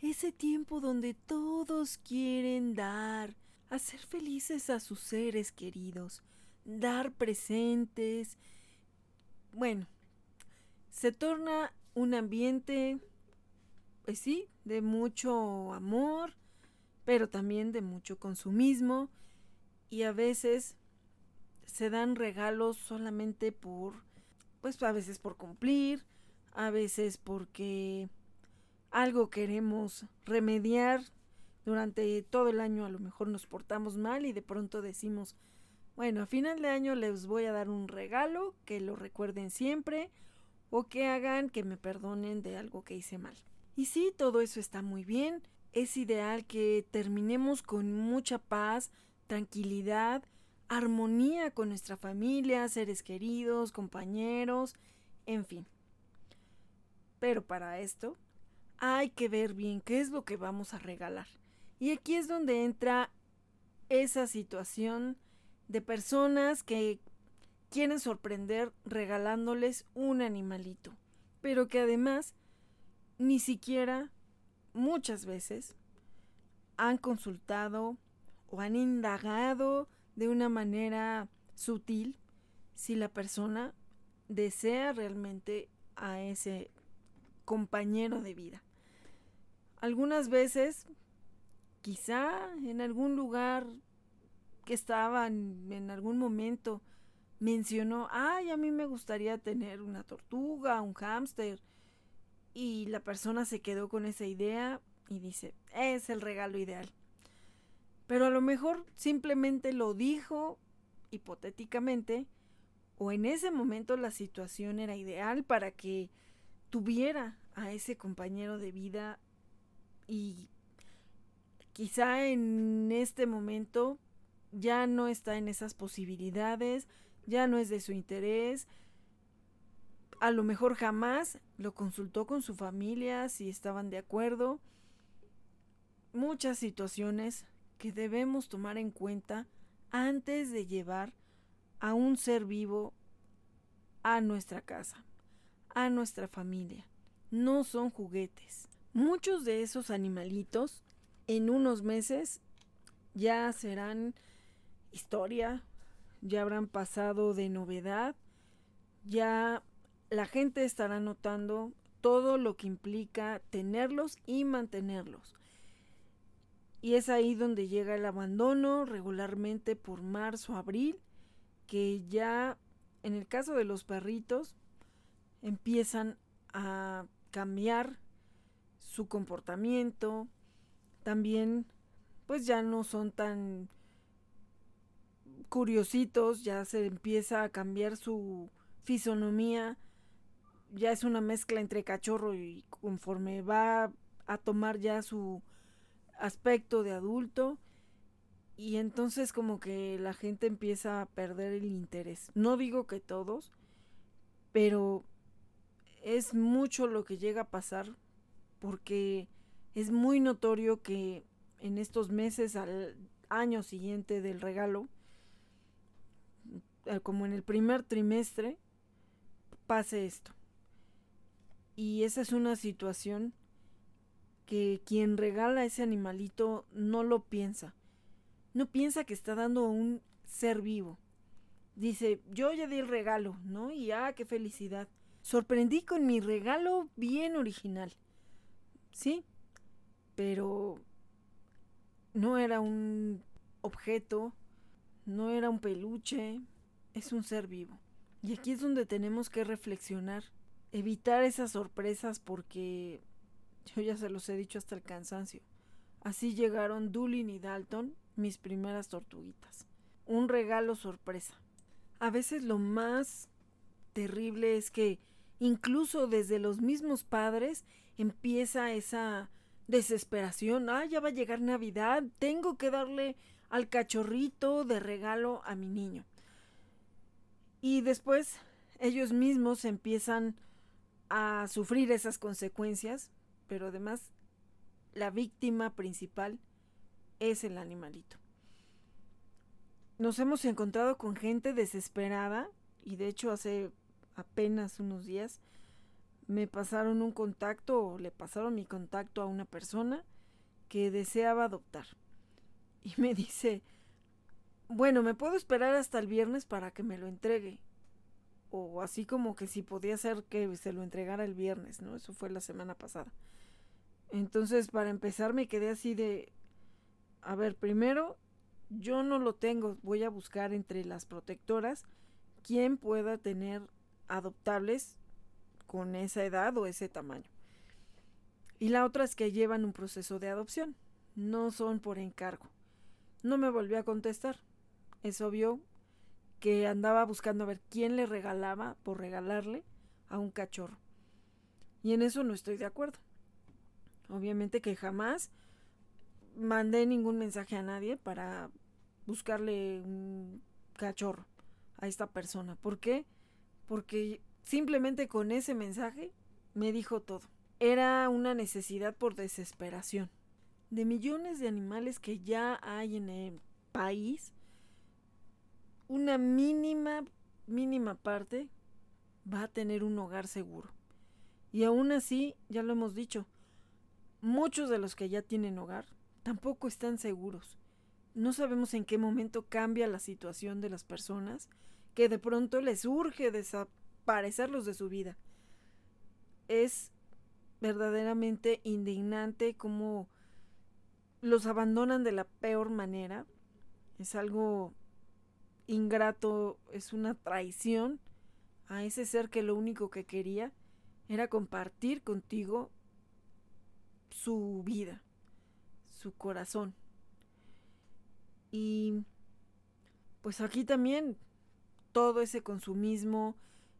Ese tiempo donde todos quieren dar, hacer felices a sus seres queridos, dar presentes. Bueno, se torna un ambiente, pues sí, de mucho amor, pero también de mucho consumismo y a veces se dan regalos solamente por, pues a veces por cumplir, a veces porque algo queremos remediar durante todo el año a lo mejor nos portamos mal y de pronto decimos, bueno, a final de año les voy a dar un regalo que lo recuerden siempre o que hagan que me perdonen de algo que hice mal. Y sí, todo eso está muy bien. Es ideal que terminemos con mucha paz, tranquilidad, armonía con nuestra familia, seres queridos, compañeros, en fin. Pero para esto hay que ver bien qué es lo que vamos a regalar. Y aquí es donde entra esa situación de personas que quieren sorprender regalándoles un animalito, pero que además ni siquiera muchas veces han consultado o han indagado de una manera sutil si la persona desea realmente a ese compañero de vida. Algunas veces quizá en algún lugar que estaba en, algún momento mencionó, ay, a mí me gustaría tener una tortuga, un hámster. Y la persona se quedó con esa idea y dice, es el regalo ideal. Pero a lo mejor simplemente lo dijo hipotéticamente o en ese momento la situación era ideal para que tuviera a ese compañero de vida y quizá en este momento ya no está en esas posibilidades, ya no es de su interés. A lo mejor jamás lo consultó con su familia si estaban de acuerdo. Muchas situaciones que debemos tomar en cuenta antes de llevar a un ser vivo a nuestra casa, a nuestra familia. No son juguetes. Muchos de esos animalitos en unos meses ya serán historia, ya habrán pasado de novedad, ya la gente estará notando todo lo que implica tenerlos y mantenerlos. Y es ahí donde llega el abandono regularmente por marzo, abril, que ya en el caso de los perritos empiezan a cambiar su comportamiento, también pues ya no son tan curiositos, ya se empieza a cambiar su fisonomía, ya es una mezcla entre cachorro y conforme va a tomar ya su aspecto de adulto y entonces como que la gente empieza a perder el interés. No digo que todos, pero es mucho lo que llega a pasar porque es muy notorio que en estos meses al año siguiente del regalo, eh, como en el primer trimestre, pase esto. Y esa es una situación que quien regala ese animalito no lo piensa. No piensa que está dando un ser vivo. Dice, yo ya di el regalo, ¿no? Y ah, qué felicidad. Sorprendí con mi regalo bien original. Sí, pero no era un objeto, no era un peluche, es un ser vivo. Y aquí es donde tenemos que reflexionar, evitar esas sorpresas porque yo ya se los he dicho hasta el cansancio. Así llegaron Dulin y Dalton, mis primeras tortuguitas. Un regalo sorpresa. A veces lo más terrible es que incluso desde los mismos padres empieza esa desesperación. Ah, ya va a llegar Navidad, tengo que darle al cachorrito de regalo a mi niño. Y después ellos mismos empiezan a sufrir esas consecuencias, pero además la víctima principal es el animalito. Nos hemos encontrado con gente desesperada y de hecho hace apenas unos días me pasaron un contacto o le pasaron mi contacto a una persona que deseaba adoptar. Y me dice, bueno, me puedo esperar hasta el viernes para que me lo entregue. O así como que si podía ser que se lo entregara el viernes, ¿no? Eso fue la semana pasada. Entonces, para empezar, me quedé así de, a ver, primero, yo no lo tengo, voy a buscar entre las protectoras quién pueda tener adoptables con esa edad o ese tamaño. Y la otra es que llevan un proceso de adopción, no son por encargo. No me volvió a contestar. Es obvio que andaba buscando a ver quién le regalaba por regalarle a un cachorro. Y en eso no estoy de acuerdo. Obviamente que jamás mandé ningún mensaje a nadie para buscarle un cachorro a esta persona. ¿Por qué? Porque Simplemente con ese mensaje me dijo todo. Era una necesidad por desesperación. De millones de animales que ya hay en el país, una mínima, mínima parte va a tener un hogar seguro. Y aún así, ya lo hemos dicho, muchos de los que ya tienen hogar tampoco están seguros. No sabemos en qué momento cambia la situación de las personas que de pronto les urge parecerlos de su vida. Es verdaderamente indignante cómo los abandonan de la peor manera. Es algo ingrato, es una traición a ese ser que lo único que quería era compartir contigo su vida, su corazón. Y pues aquí también todo ese consumismo,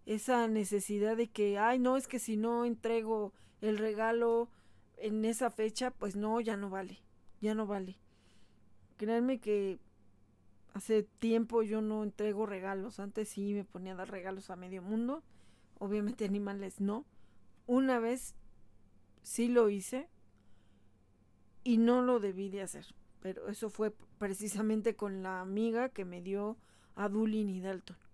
esa necesidad de que, ay, no, es que si no entrego el regalo en esa fecha, pues no, ya no vale, ya no vale. Créanme que hace tiempo yo no entrego regalos, antes sí me ponía a dar regalos a medio mundo, obviamente animales no. Una vez sí lo hice y no lo debí de hacer, pero eso fue precisamente con la amiga que me dio a Dulin y Dalton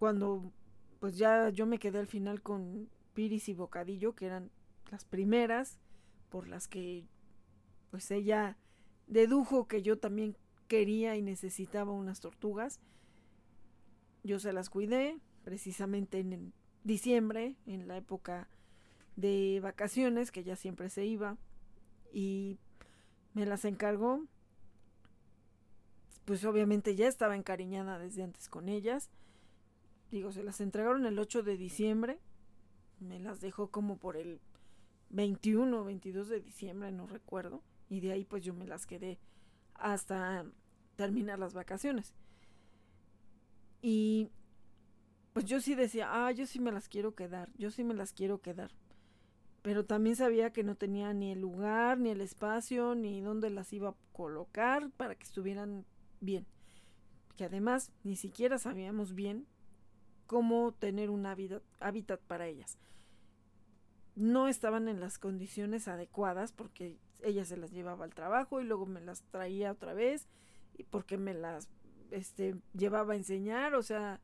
cuando pues ya yo me quedé al final con Piris y Bocadillo, que eran las primeras por las que pues ella dedujo que yo también quería y necesitaba unas tortugas. Yo se las cuidé precisamente en diciembre, en la época de vacaciones, que ya siempre se iba, y me las encargó. Pues obviamente ya estaba encariñada desde antes con ellas digo, se las entregaron el 8 de diciembre, me las dejó como por el 21 o 22 de diciembre, no recuerdo, y de ahí pues yo me las quedé hasta terminar las vacaciones. Y pues yo sí decía, ah, yo sí me las quiero quedar, yo sí me las quiero quedar. pero también sabía que no tenía ni el lugar, ni el espacio, ni dónde las iba a colocar para que estuvieran bien. Que además ni siquiera sabíamos bien cómo tener un hábitat, para ellas. No estaban en las condiciones adecuadas porque ella se las llevaba al trabajo y luego me las traía otra vez y porque me las este, llevaba a enseñar, o sea,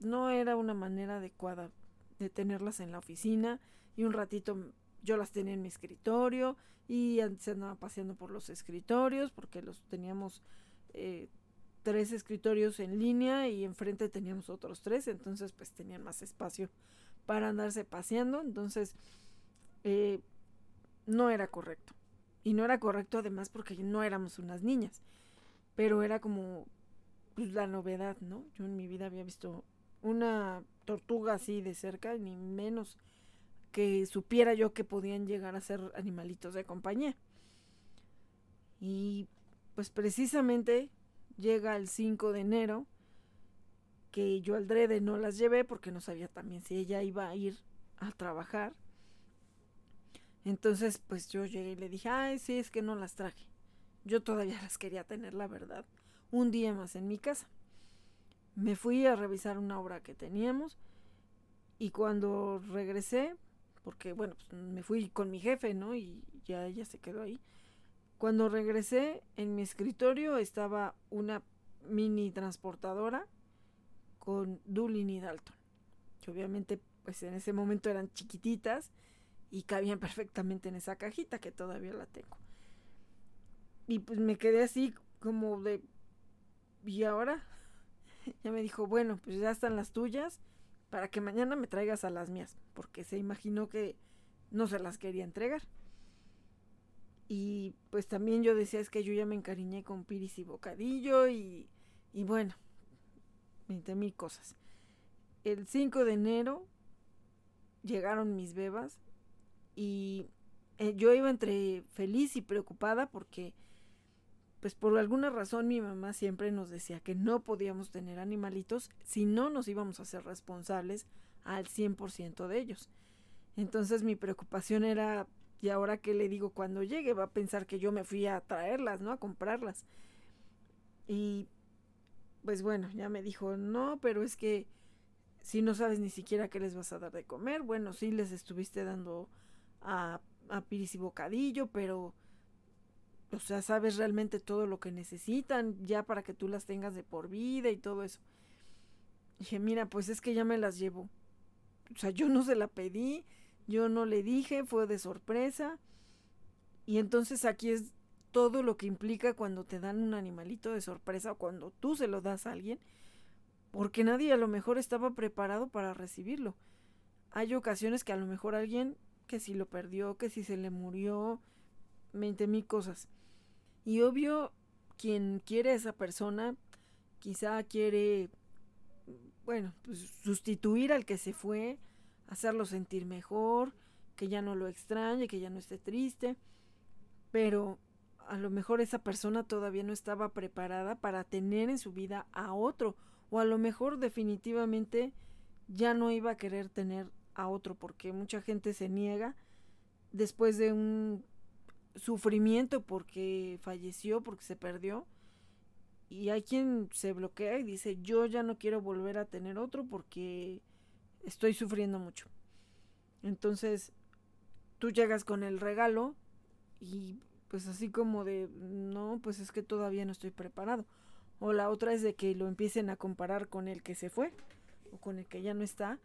no era una manera adecuada de tenerlas en la oficina y un ratito yo las tenía en mi escritorio y se andaba paseando por los escritorios porque los teníamos eh, tres escritorios en línea y enfrente teníamos otros tres, entonces pues tenían más espacio para andarse paseando, entonces eh, no era correcto. Y no era correcto además porque no éramos unas niñas, pero era como pues, la novedad, ¿no? Yo en mi vida había visto una tortuga así de cerca, ni menos que supiera yo que podían llegar a ser animalitos de compañía. Y pues precisamente llega el 5 de enero, que yo al drede no las llevé porque no sabía también si ella iba a ir a trabajar. Entonces pues yo llegué y le dije, ay, sí, es que no las traje. Yo todavía las quería tener, la verdad, un día más en mi casa. Me fui a revisar una obra que teníamos y cuando regresé, porque bueno, pues me fui con mi jefe, ¿no? Y ya ella se quedó ahí. Cuando regresé, en mi escritorio estaba una mini transportadora con Dulin y Dalton. Que obviamente, pues en ese momento eran chiquititas y cabían perfectamente en esa cajita que todavía la tengo. Y pues me quedé así como de... ¿Y ahora? ya me dijo, bueno, pues ya están las tuyas para que mañana me traigas a las mías, porque se imaginó que no se las quería entregar. Y pues también yo decía, es que yo ya me encariñé con Piris y Bocadillo y, y bueno, 20 mil cosas. El 5 de enero llegaron mis bebas y eh, yo iba entre feliz y preocupada porque pues por alguna razón mi mamá siempre nos decía que no podíamos tener animalitos si no nos íbamos a ser responsables al 100% de ellos. Entonces mi preocupación era, ¿y ahora qué le digo cuando llegue? Va a pensar que yo me fui a traerlas, ¿no? A comprarlas. Y pues bueno, ya me dijo, no, pero es que si no sabes ni siquiera qué les vas a dar de comer, bueno, sí les estuviste dando a, a Piris y Bocadillo, pero o sea, sabes realmente todo lo que necesitan ya para que tú las tengas de por vida y todo eso. Dije, mira, pues es que ya me las llevo. O sea, yo no se la pedí, yo no le dije, fue de sorpresa. Y entonces aquí es todo lo que implica cuando te dan un animalito de sorpresa o cuando tú se lo das a alguien, porque nadie a lo mejor estaba preparado para recibirlo. Hay ocasiones que a lo mejor alguien que si lo perdió, que si se le murió, veinte mil cosas. Y obvio, quien quiere a esa persona, quizá quiere, bueno, pues sustituir al que se fue, hacerlo sentir mejor, que ya no lo extrañe, que ya no esté triste, pero a lo mejor esa persona todavía no estaba preparada para tener en su vida a otro, o a lo mejor definitivamente ya no iba a querer tener a otro, porque mucha gente se niega después de un sufrimiento porque falleció, porque se perdió. Y hay quien se bloquea y dice, yo ya no quiero volver a tener otro porque estoy sufriendo mucho. Entonces, tú llegas con el regalo y pues así como de, no, pues es que todavía no estoy preparado. O la otra es de que lo empiecen a comparar con el que se fue o con el que ya no está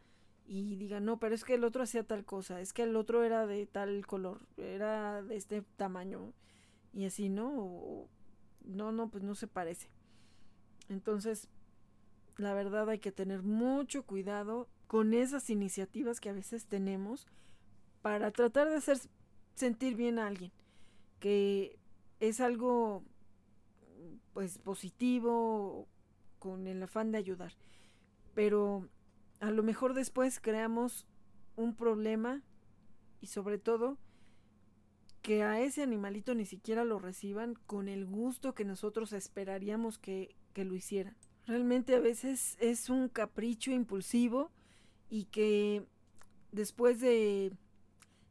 y digan, no, pero es que el otro hacía tal cosa, es que el otro era de tal color, era de este tamaño y así, ¿no? no, no, pues no se parece. Entonces, la verdad hay que tener mucho cuidado con esas iniciativas que a veces tenemos para tratar de hacer sentir bien a alguien, que es algo pues positivo con el afán de ayudar. Pero a lo mejor después creamos un problema y sobre todo que a ese animalito ni siquiera lo reciban con el gusto que nosotros esperaríamos que, que lo hicieran. Realmente a veces es un capricho impulsivo y que después de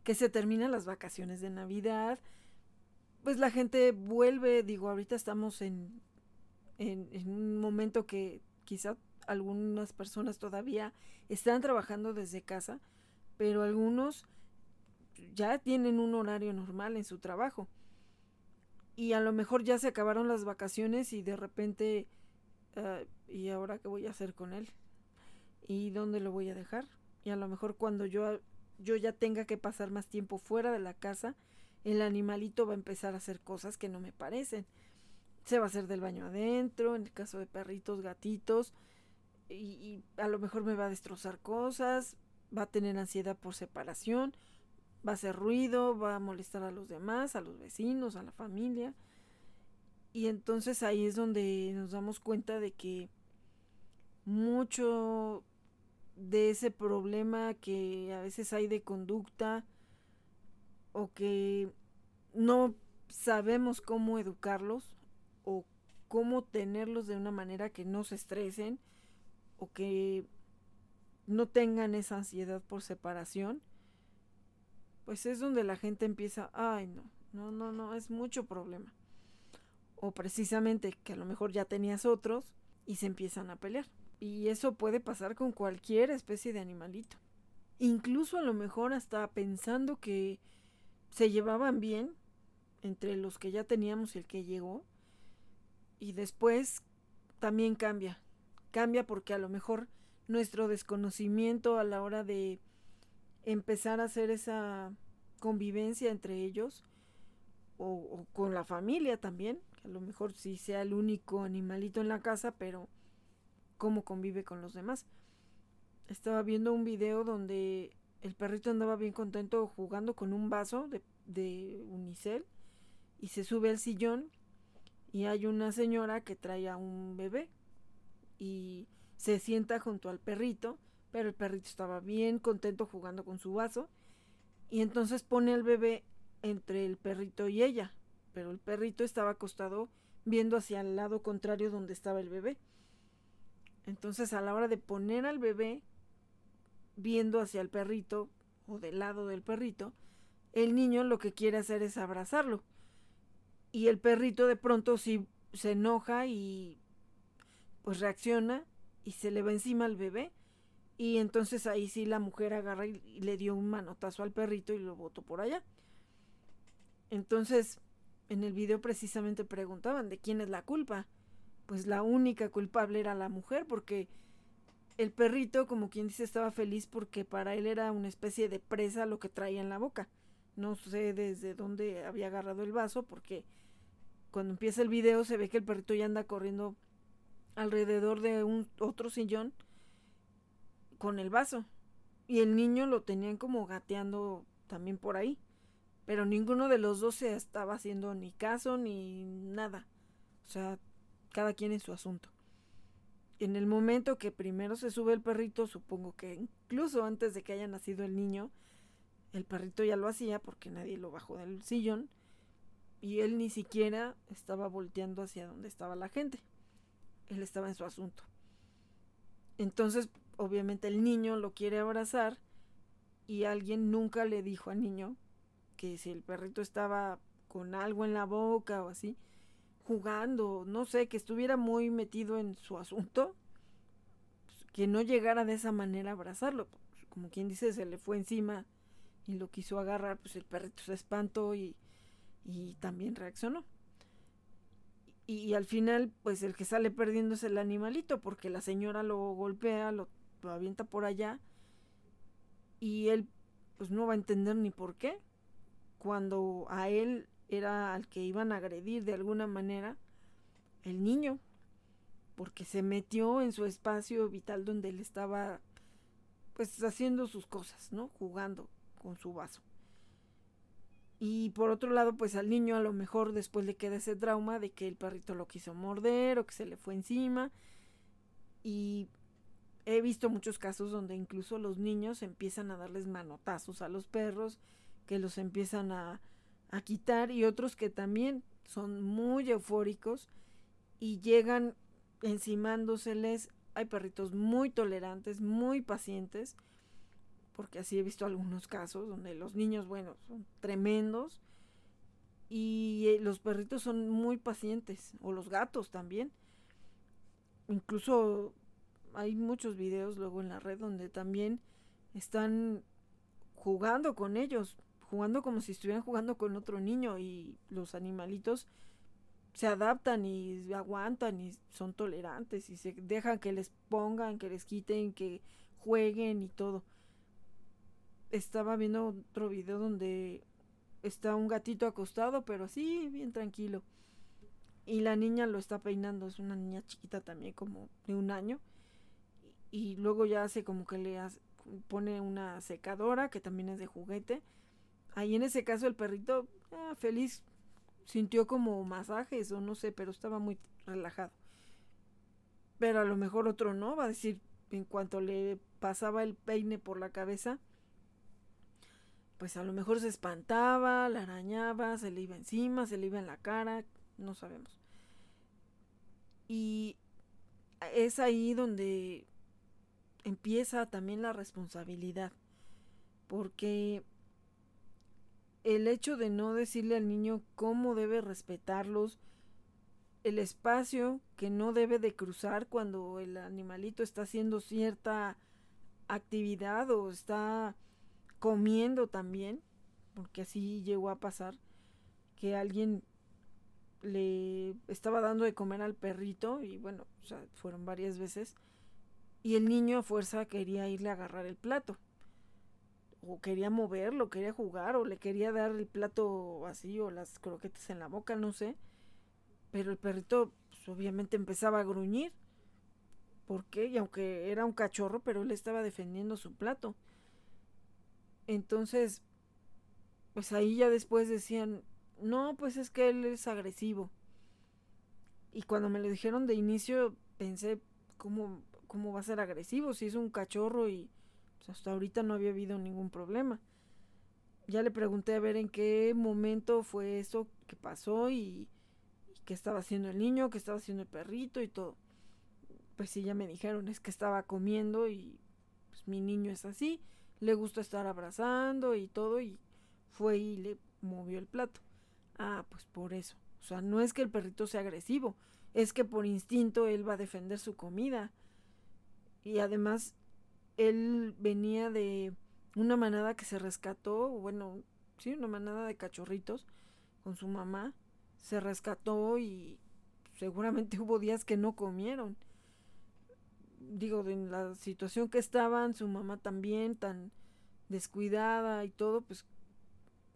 que se terminan las vacaciones de Navidad, pues la gente vuelve, digo, ahorita estamos en, en, un momento que quizá algunas personas todavía están trabajando desde casa, pero algunos ya tienen un horario normal en su trabajo. Y a lo mejor ya se acabaron las vacaciones y de repente, uh, ¿y ahora qué voy a hacer con él? ¿Y dónde lo voy a dejar? Y a lo mejor cuando yo, yo ya tenga que pasar más tiempo fuera de la casa, el animalito va a empezar a hacer cosas que no me parecen. Se va a hacer del baño adentro, en el caso de perritos, gatitos, y, y a lo mejor me va a destrozar cosas, va a tener ansiedad por separación, va a hacer ruido, va a molestar a los demás, a los vecinos, a la familia. Y entonces ahí es donde nos damos cuenta de que mucho de ese problema que a veces hay de conducta o que no sabemos cómo educarlos o cómo tenerlos de una manera que no se estresen o que no tengan esa ansiedad por separación, pues es donde la gente empieza, ay no, no, no, no, es mucho problema. O precisamente que a lo mejor ya tenías otros y se empiezan a pelear. Y eso puede pasar con cualquier especie de animalito. Incluso a lo mejor hasta pensando que se llevaban bien entre los que ya teníamos y el que llegó. Y después también cambia. Cambia porque a lo mejor nuestro desconocimiento a la hora de empezar a hacer esa convivencia entre ellos o, con la familia también, a lo mejor sí sea el único animalito en la casa, pero cómo convive con los demás. Estaba viendo un video donde el perrito andaba bien contento jugando con un vaso de, de unicel y se sube al sillón y hay una señora que trae a un bebé y se sienta junto al perrito, pero el perrito estaba bien contento jugando con su vaso y entonces pone al bebé entre el perrito y ella, pero el perrito estaba acostado viendo hacia el lado contrario donde estaba el bebé. Entonces a la hora de poner al bebé viendo hacia el perrito o del lado del perrito, el niño lo que quiere hacer es abrazarlo. Y el perrito de pronto sí se enoja y pues reacciona y se le va encima al bebé. Y entonces ahí sí la mujer agarra y, le dio un manotazo al perrito y lo botó por allá. Entonces, en el video precisamente preguntaban de quién es la culpa. Pues la única culpable era la mujer porque el perrito, como quien dice, estaba feliz porque para él era una especie de presa lo que traía en la boca. No sé desde dónde había agarrado el vaso porque cuando empieza el video se ve que el perrito ya anda corriendo alrededor de un otro sillón con el vaso. Y el niño lo tenían como gateando también por ahí. Pero ninguno de los dos se estaba haciendo ni caso ni nada. O sea, cada quien en su asunto. En el momento que primero se sube el perrito, supongo que incluso antes de que haya nacido el niño, el perrito ya lo hacía porque nadie lo bajó del sillón y él ni siquiera estaba volteando hacia donde estaba la gente él estaba en su asunto. Entonces, obviamente el niño lo quiere abrazar y alguien nunca le dijo al niño que si el perrito estaba con algo en la boca o así, jugando, no sé, que estuviera muy metido en su asunto, pues, que no llegara de esa manera a abrazarlo. Como quien dice, se le fue encima y lo quiso agarrar, pues el perrito se espantó y, y también reaccionó y, al final pues el que sale perdiendo es el animalito porque la señora lo golpea, lo, lo avienta por allá y él pues no va a entender ni por qué cuando a él era al que iban a agredir de alguna manera el niño porque se metió en su espacio vital donde él estaba pues haciendo sus cosas, ¿no? Jugando con su vaso. Y por otro lado, pues al niño a lo mejor después le queda ese trauma de que el perrito lo quiso morder o que se le fue encima. Y he visto muchos casos donde incluso los niños empiezan a darles manotazos a los perros, que los empiezan a, a quitar y otros que también son muy eufóricos y llegan encimándoseles. Hay perritos muy tolerantes, muy pacientes porque así he visto algunos casos donde los niños, bueno, son tremendos y eh, los perritos son muy pacientes, o los gatos también. Incluso hay muchos videos luego en la red donde también están jugando con ellos, jugando como si estuvieran jugando con otro niño y los animalitos se adaptan y aguantan y son tolerantes y se dejan que les pongan, que les quiten, que jueguen y todo. Estaba viendo otro video donde está un gatito acostado, pero así, bien tranquilo. Y la niña lo está peinando, es una niña chiquita también, como de un año. Y, luego ya hace como que le pone una secadora, que también es de juguete. Ahí en ese caso el perrito, ah, feliz, sintió como masajes o no sé, pero estaba muy relajado. Pero a lo mejor otro no, va a decir, en cuanto le pasaba el peine por la cabeza, pues a lo mejor se espantaba, la arañaba, se le iba encima, se le iba en la cara, no sabemos. Y es ahí donde empieza también la responsabilidad, porque el hecho de no decirle al niño cómo debe respetarlos, el espacio que no debe de cruzar cuando el animalito está haciendo cierta actividad o está comiendo también, porque así llegó a pasar, que alguien le estaba dando de comer al perrito y bueno, o sea, fueron varias veces y el niño a fuerza quería irle a agarrar el plato o quería moverlo, quería jugar o le quería dar el plato así o las croquetas en la boca, no sé. Pero el perrito pues, obviamente empezaba a gruñir. ¿Por qué? Y aunque era un cachorro, pero él estaba defendiendo su plato. Entonces, pues ahí ya después decían, no, pues es que él es agresivo. Y cuando me lo dijeron de inicio, pensé, ¿cómo, cómo va a ser agresivo si es un cachorro y hasta ahorita no había habido ningún problema? Ya le pregunté a ver en qué momento fue eso que pasó y, y qué estaba haciendo el niño, qué estaba haciendo el perrito y todo. Pues sí, ya me dijeron, es que estaba comiendo y pues mi niño es así le gusta estar abrazando y todo y fue y le movió el plato. Ah, pues por eso. O sea, no es que el perrito sea agresivo, es que por instinto él va a defender su comida. Y además, él venía de una manada que se rescató, bueno, sí, una manada de cachorritos con su mamá. Se rescató y seguramente hubo días que no comieron digo, en la situación que estaban, su mamá también tan descuidada y todo, pues,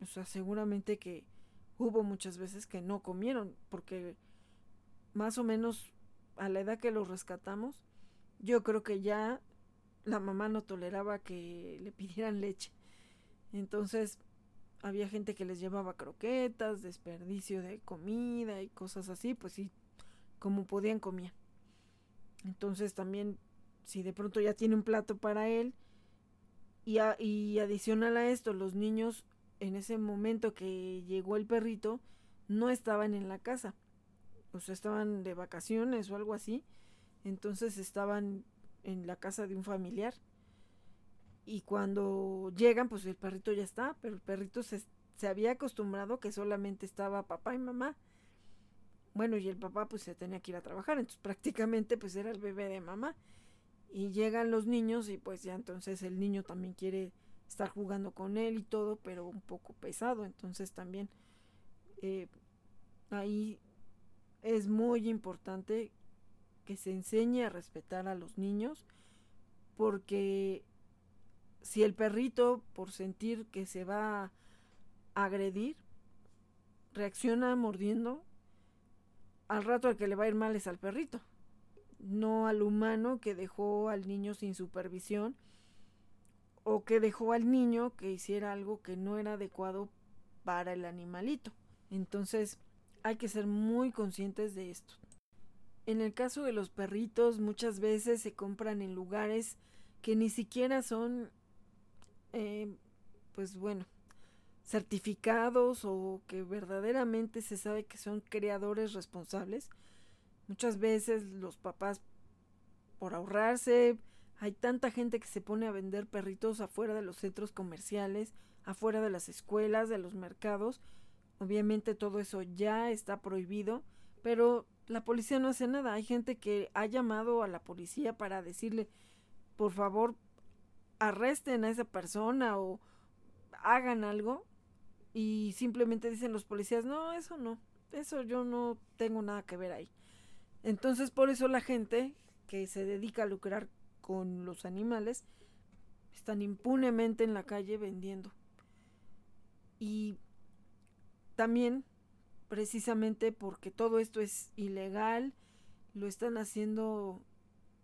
o sea, seguramente que hubo muchas veces que no comieron, porque más o menos a la edad que los rescatamos, yo creo que ya la mamá no toleraba que le pidieran leche. Entonces, había gente que les llevaba croquetas, desperdicio de comida y cosas así, pues sí, como podían comían. Entonces también, si de pronto ya tiene un plato para él, y, y adicional a esto, los niños en ese momento que llegó el perrito, no estaban en la casa. O sea, estaban de vacaciones o algo así. Entonces estaban en la casa de un familiar. Y cuando llegan, pues el perrito ya está, pero el perrito se, se había acostumbrado que solamente estaba papá y mamá. Bueno, y el papá pues se tenía que ir a trabajar, entonces prácticamente pues era el bebé de mamá. Y llegan los niños y pues ya entonces el niño también quiere estar jugando con él y todo, pero un poco pesado. Entonces también eh, ahí es muy importante que se enseñe a respetar a los niños porque si el perrito por sentir que se va a agredir reacciona mordiendo al rato al que le va a ir mal es al perrito, no al humano que dejó al niño sin supervisión o que dejó al niño que hiciera algo que no era adecuado para el animalito. Entonces hay que ser muy conscientes de esto. En el caso de los perritos muchas veces se compran en lugares que ni siquiera son, eh, pues bueno, certificados o que verdaderamente se sabe que son creadores responsables. Muchas veces los papás, por ahorrarse Hay tanta gente que se pone a vender perritos afuera de los centros comerciales, afuera de las escuelas, de los mercados. Obviamente todo eso ya está prohibido, pero la policía no hace nada. Hay gente que ha llamado a la policía para decirle, por favor, arresten a esa persona o hagan algo. Y simplemente dicen los policías, no, eso no, eso yo no tengo nada que ver ahí. Entonces por eso la gente que se dedica a lucrar con los animales están impunemente en la calle vendiendo. Y también precisamente porque todo esto es ilegal, lo están haciendo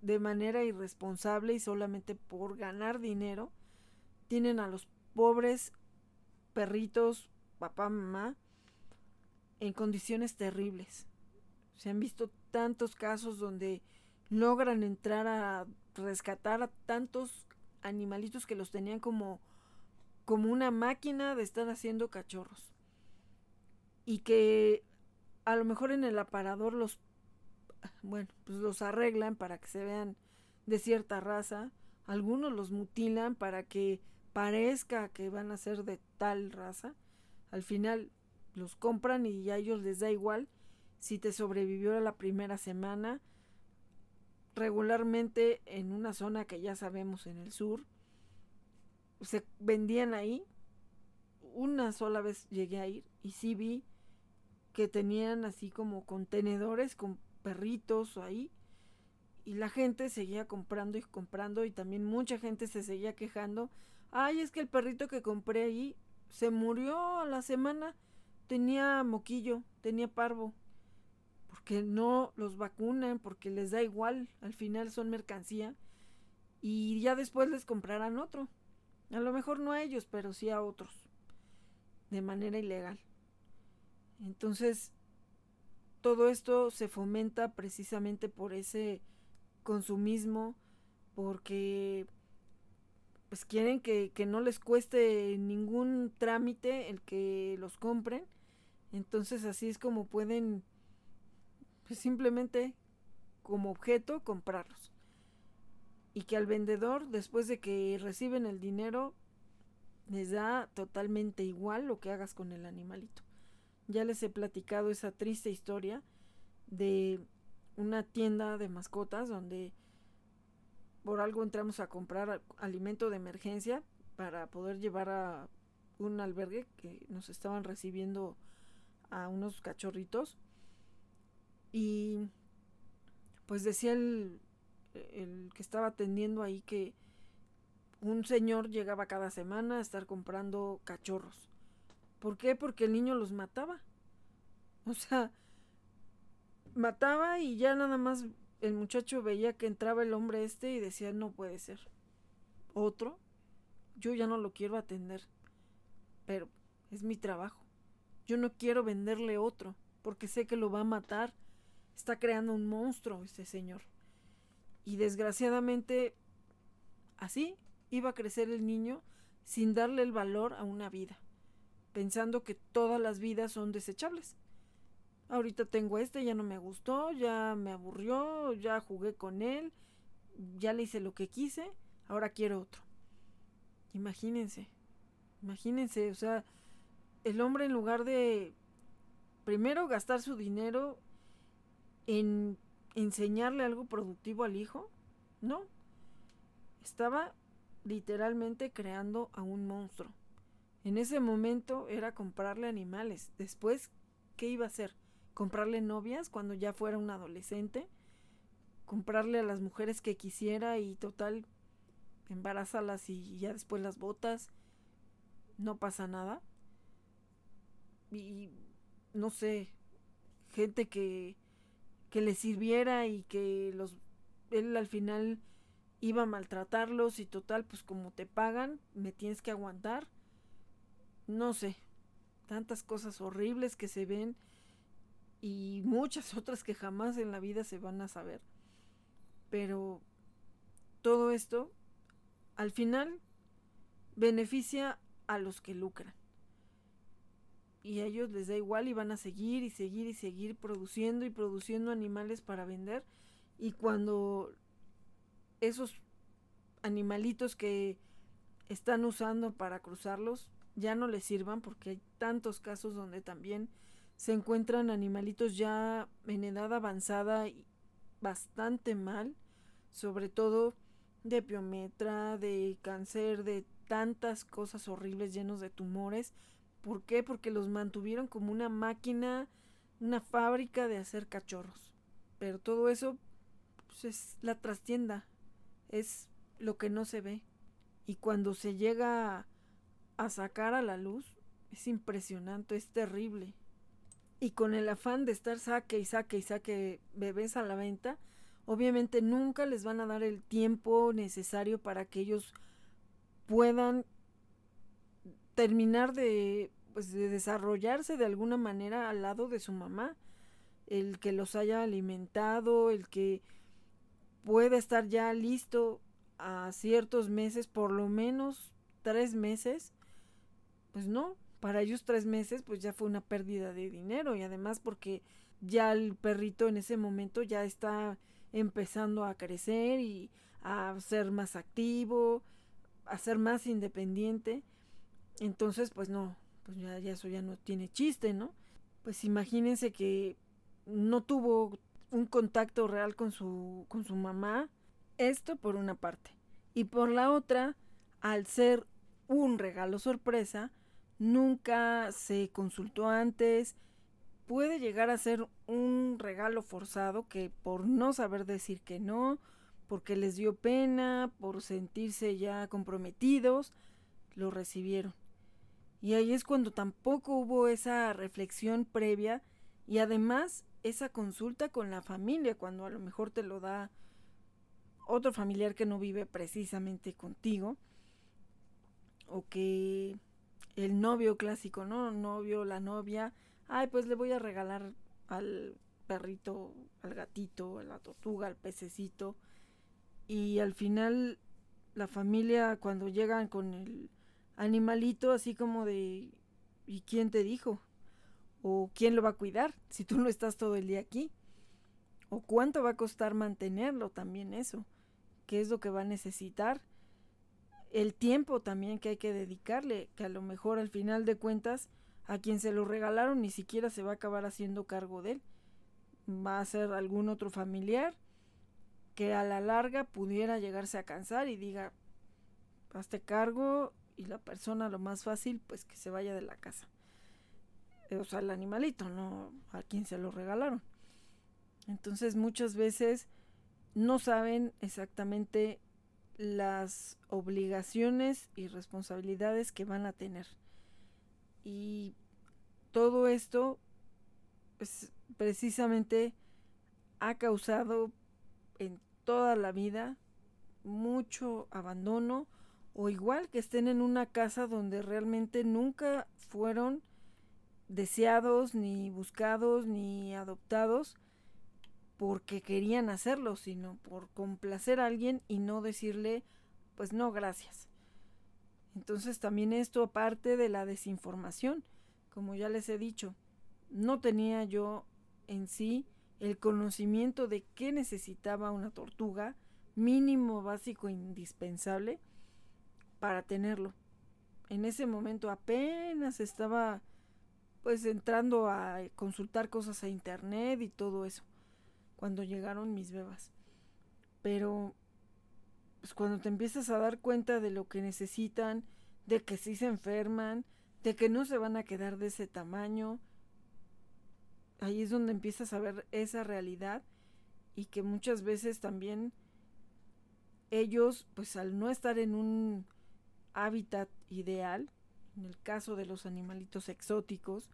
de manera irresponsable y solamente por ganar dinero, tienen a los pobres perritos, papá, mamá, en condiciones terribles. Se han visto tantos casos donde logran entrar a rescatar a tantos animalitos que los tenían como como una máquina de estar haciendo cachorros. Y que a lo mejor en el aparador los bueno, pues los arreglan para que se vean de cierta raza, algunos los mutilan para que parezca que van a ser de tal raza. Al final los compran y a ellos les da igual si te sobrevivió a la primera semana, regularmente en una zona que ya sabemos en el sur, se vendían ahí. Una sola vez llegué a ir y sí vi que tenían así como contenedores con perritos ahí y la gente seguía comprando y comprando y también mucha gente se seguía quejando. Ay, es que el perrito que compré ahí se murió a la semana, tenía moquillo, tenía parvo porque no los vacunan, porque les da igual, al final son mercancía y ya después les comprarán otro. A lo mejor no a ellos, pero sí a otros, de manera ilegal. Entonces, todo esto se fomenta precisamente por ese consumismo, porque pues quieren que, que no les cueste ningún trámite el que los compren. Entonces así es como pueden pues simplemente como objeto comprarlos. Y que al vendedor, después de que reciben el dinero, les da totalmente igual lo que hagas con el animalito. Ya les he platicado esa triste historia de una tienda de mascotas donde por algo entramos a comprar alimento de emergencia para poder llevar a un albergue que nos estaban recibiendo a unos cachorritos y pues decía el, el que estaba atendiendo ahí que un señor llegaba cada semana a estar comprando cachorros. ¿Por qué? Porque el niño los mataba. O sea, mataba y ya nada más el muchacho veía que entraba el hombre este y decía, no puede ser. Otro, yo ya no lo quiero atender. Pero es mi trabajo. Yo no quiero venderle otro porque sé que lo va a matar Está creando un monstruo este señor. Y desgraciadamente, así iba a crecer el niño sin darle el valor a una vida, pensando que todas las vidas son desechables. Ahorita tengo este, ya no me gustó, ya me aburrió, ya jugué con él, ya le hice lo que quise, ahora quiero otro. Imagínense, imagínense, o sea, el hombre en lugar de primero gastar su dinero en enseñarle algo productivo al hijo, no. Estaba literalmente creando a un monstruo. En ese momento era comprarle animales. Después, ¿qué iba a hacer? ¿Comprarle novias cuando ya fuera un adolescente? ¿Comprarle a las mujeres que quisiera y total, embarazalas y ya después las botas? No pasa nada. Y no sé, gente que que le sirviera y que los él al final iba a maltratarlos y total pues como te pagan me tienes que aguantar no sé tantas cosas horribles que se ven y muchas otras que jamás en la vida se van a saber. Pero todo esto al final beneficia a los que lucran. Y a ellos les da igual y van a seguir y seguir y seguir produciendo y produciendo animales para vender. Y cuando esos animalitos que están usando para cruzarlos ya no les sirvan porque hay tantos casos donde también se encuentran animalitos ya en edad avanzada y bastante mal, sobre todo de piometra, de cáncer, de tantas cosas horribles llenos de tumores. ¿Por qué? Porque los mantuvieron como una máquina, una fábrica de hacer cachorros. Pero todo eso pues, es la trastienda, es lo que no se ve. Y cuando se llega a sacar a la luz, es impresionante, es terrible. Y con el afán de estar saque y saque y saque bebés a la venta, obviamente nunca les van a dar el tiempo necesario para que ellos puedan terminar de, pues, de desarrollarse de alguna manera al lado de su mamá. El que los haya alimentado, el que pueda estar ya listo a ciertos meses, por lo menos tres meses, pues no, para ellos tres meses pues ya fue una pérdida de dinero y además porque ya el perrito en ese momento ya está empezando a crecer y a ser más activo, a ser más independiente. Entonces, pues no, pues ya, eso ya no tiene chiste, ¿no? Pues imagínense que no tuvo un contacto real con su, con su mamá. Esto por una parte. Y por la otra, al ser un regalo sorpresa, nunca se consultó antes. Puede llegar a ser un regalo forzado que por no saber decir que no, porque les dio pena, por sentirse ya comprometidos, lo recibieron. Y ahí es cuando tampoco hubo esa reflexión previa y además esa consulta con la familia, cuando a lo mejor te lo da otro familiar que no vive precisamente contigo, o que el novio clásico, ¿no? Novio, la novia, ay, pues le voy a regalar al perrito, al gatito, a la tortuga, al pececito, y al final la familia cuando llegan con el animalito así como de ¿y quién te dijo? ¿O quién lo va a cuidar si tú no estás todo el día aquí? ¿O cuánto va a costar mantenerlo también eso? ¿Qué es lo que va a necesitar? El tiempo también que hay que dedicarle, que a lo mejor al final de cuentas a quien se lo regalaron ni siquiera se va a acabar haciendo cargo de él. Va a ser algún otro familiar que a la larga pudiera llegarse a cansar y diga, hazte cargo y la persona lo más fácil pues que se vaya de la casa. Eh, o sea, el animalito, no a quien se lo regalaron. Entonces muchas veces no saben exactamente las obligaciones y responsabilidades que van a tener. Y todo esto pues, precisamente ha causado en toda la vida mucho abandono o igual que estén en una casa donde realmente nunca fueron deseados, ni buscados, ni adoptados porque querían hacerlo, sino por complacer a alguien y no decirle, pues no, gracias. Entonces también esto aparte de la desinformación, como ya les he dicho, no tenía yo en sí el conocimiento de qué necesitaba una tortuga, mínimo básico indispensable, para tenerlo. En ese momento apenas estaba pues entrando a consultar cosas a internet y todo eso, cuando llegaron mis bebas. Pero pues cuando te empiezas a dar cuenta de lo que necesitan, de que sí se enferman, de que no se van a quedar de ese tamaño, ahí es donde empiezas a ver esa realidad y que muchas veces también ellos, pues al no estar en un hábitat ideal, en el caso de los animalitos exóticos,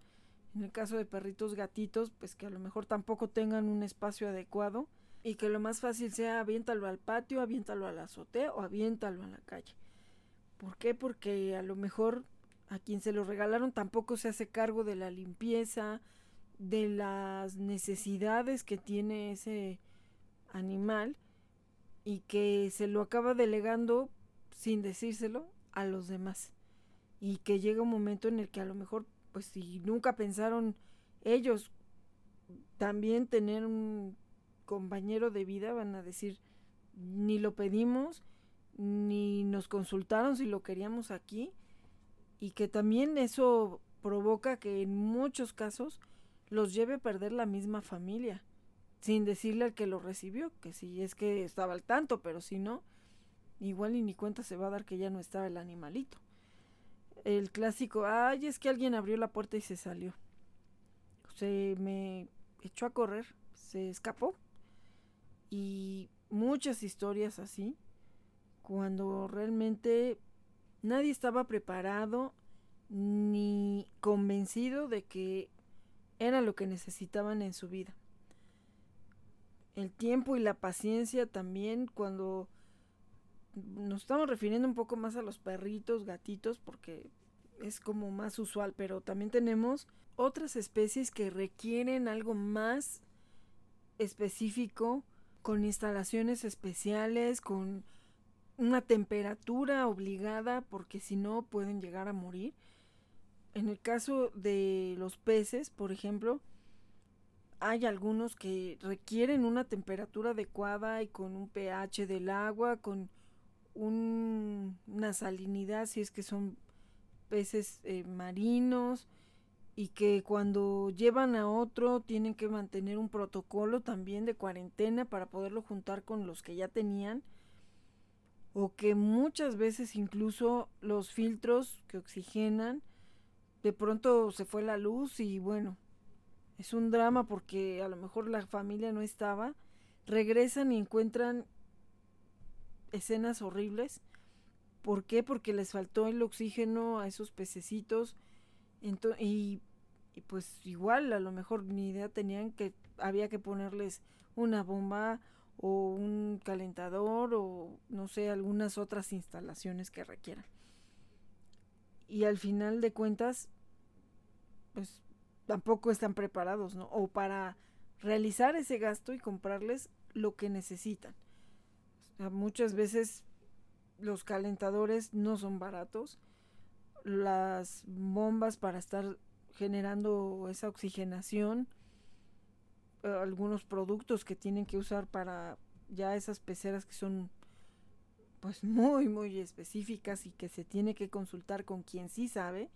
en el caso de perritos gatitos, pues que a lo mejor tampoco tengan un espacio adecuado y que lo más fácil sea aviéntalo al patio, aviéntalo a la azotea o aviéntalo a la calle. ¿Por qué? Porque a lo mejor a quien se lo regalaron tampoco se hace cargo de la limpieza, de las necesidades que tiene ese animal y que se lo acaba delegando sin decírselo a los demás y que llega un momento en el que a lo mejor pues si nunca pensaron ellos también tener un compañero de vida van a decir ni lo pedimos ni nos consultaron si lo queríamos aquí y que también eso provoca que en muchos casos los lleve a perder la misma familia, sin decirle al que lo recibió, que si es que estaba al tanto, pero si no, igual y ni cuenta se va a dar que ya no estaba el animalito. El clásico, ay, es que alguien abrió la puerta y se salió. Se me echó a correr, se escapó. Y muchas historias así, cuando realmente nadie estaba preparado ni convencido de que era lo que necesitaban en su vida. El tiempo y la paciencia también cuando nos estamos refiriendo un poco más a los perritos, gatitos, porque es como más usual, pero también tenemos otras especies que requieren algo más específico, con instalaciones especiales, con una temperatura obligada, porque si no pueden llegar a morir. En el caso de los peces, por ejemplo, hay algunos que requieren una temperatura adecuada y con un pH del agua, con una salinidad, si es que son peces eh, marinos, y que cuando llevan a otro tienen que mantener un protocolo también de cuarentena para poderlo juntar con los que ya tenían o que muchas veces incluso los filtros que oxigenan de pronto se fue la luz y bueno, es un drama porque a lo mejor la familia no estaba, regresan y encuentran escenas horribles. ¿Por qué? Porque les faltó el oxígeno a esos pececitos y, y pues igual a lo mejor ni idea tenían que había que ponerles una bomba o un calentador o no sé, algunas otras instalaciones que requieran y al final de cuentas, pues tampoco están preparados, ¿no? O para realizar ese gasto y comprarles lo que necesitan. Muchas veces los calentadores no son baratos, las bombas para estar generando esa oxigenación, algunos productos que tienen que usar para ya esas peceras que son pues muy muy específicas y que se tiene que consultar con quien sí sabe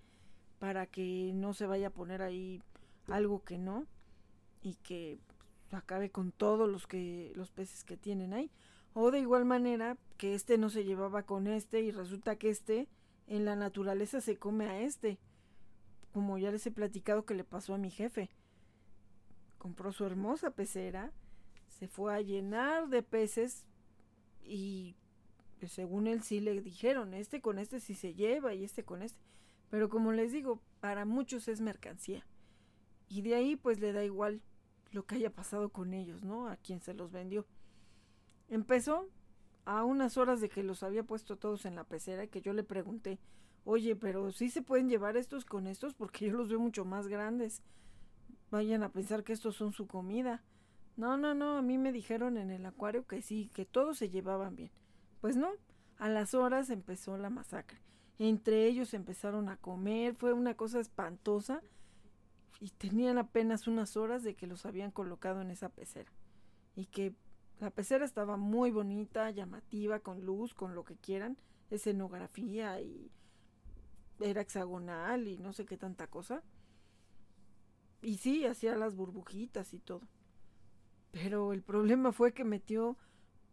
para que no se vaya a poner ahí algo que no y que acabe con todos los que los peces que tienen ahí o de igual manera que este no se llevaba con este y resulta que este en la naturaleza se come a este como ya les he platicado que le pasó a mi jefe compró su hermosa pecera se fue a llenar de peces y según él sí le dijeron, este con este sí se lleva y este con este. Pero como les digo, para muchos es mercancía. Y de ahí pues le da igual lo que haya pasado con ellos, ¿no? A quien se los vendió. Empezó a unas horas de que los había puesto todos en la pecera que yo le pregunté, oye, pero sí se pueden llevar estos con estos porque yo los veo mucho más grandes. Vayan a pensar que estos son su comida. No, no, no, a mí me dijeron en el acuario que sí, que todos se llevaban bien. Pues no, a las horas empezó la masacre. Entre ellos empezaron a comer, fue una cosa espantosa y tenían apenas unas horas de que los habían colocado en esa pecera. Y que la pecera estaba muy bonita, llamativa, con luz, con lo que quieran, escenografía y era hexagonal y no sé qué tanta cosa. Y sí, hacía las burbujitas y todo. Pero el problema fue que metió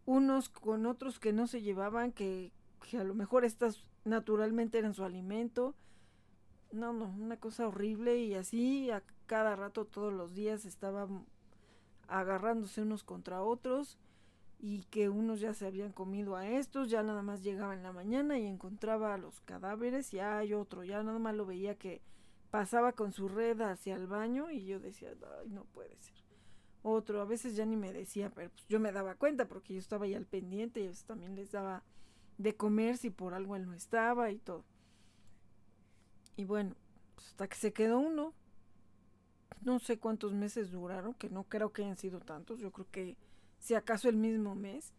unos con otros que no se llevaban, que, a lo mejor estas naturalmente eran su alimento. No, no, una cosa horrible y así a cada rato todos los días estaban agarrándose unos contra otros y que unos ya se habían comido a estos, ya nada más llegaba en la mañana y encontraba a los cadáveres y hay otro, ya nada más lo veía que pasaba con su red hacia el baño y yo decía, ay, no puede ser otro, a veces ya ni me decía, pero pues yo me daba cuenta porque yo estaba ahí al pendiente y a también les daba de comer si por algo él no estaba y todo. Y bueno, pues, hasta que se quedó uno, no sé cuántos meses duraron, que no creo que hayan sido tantos, yo creo que si acaso el mismo mes,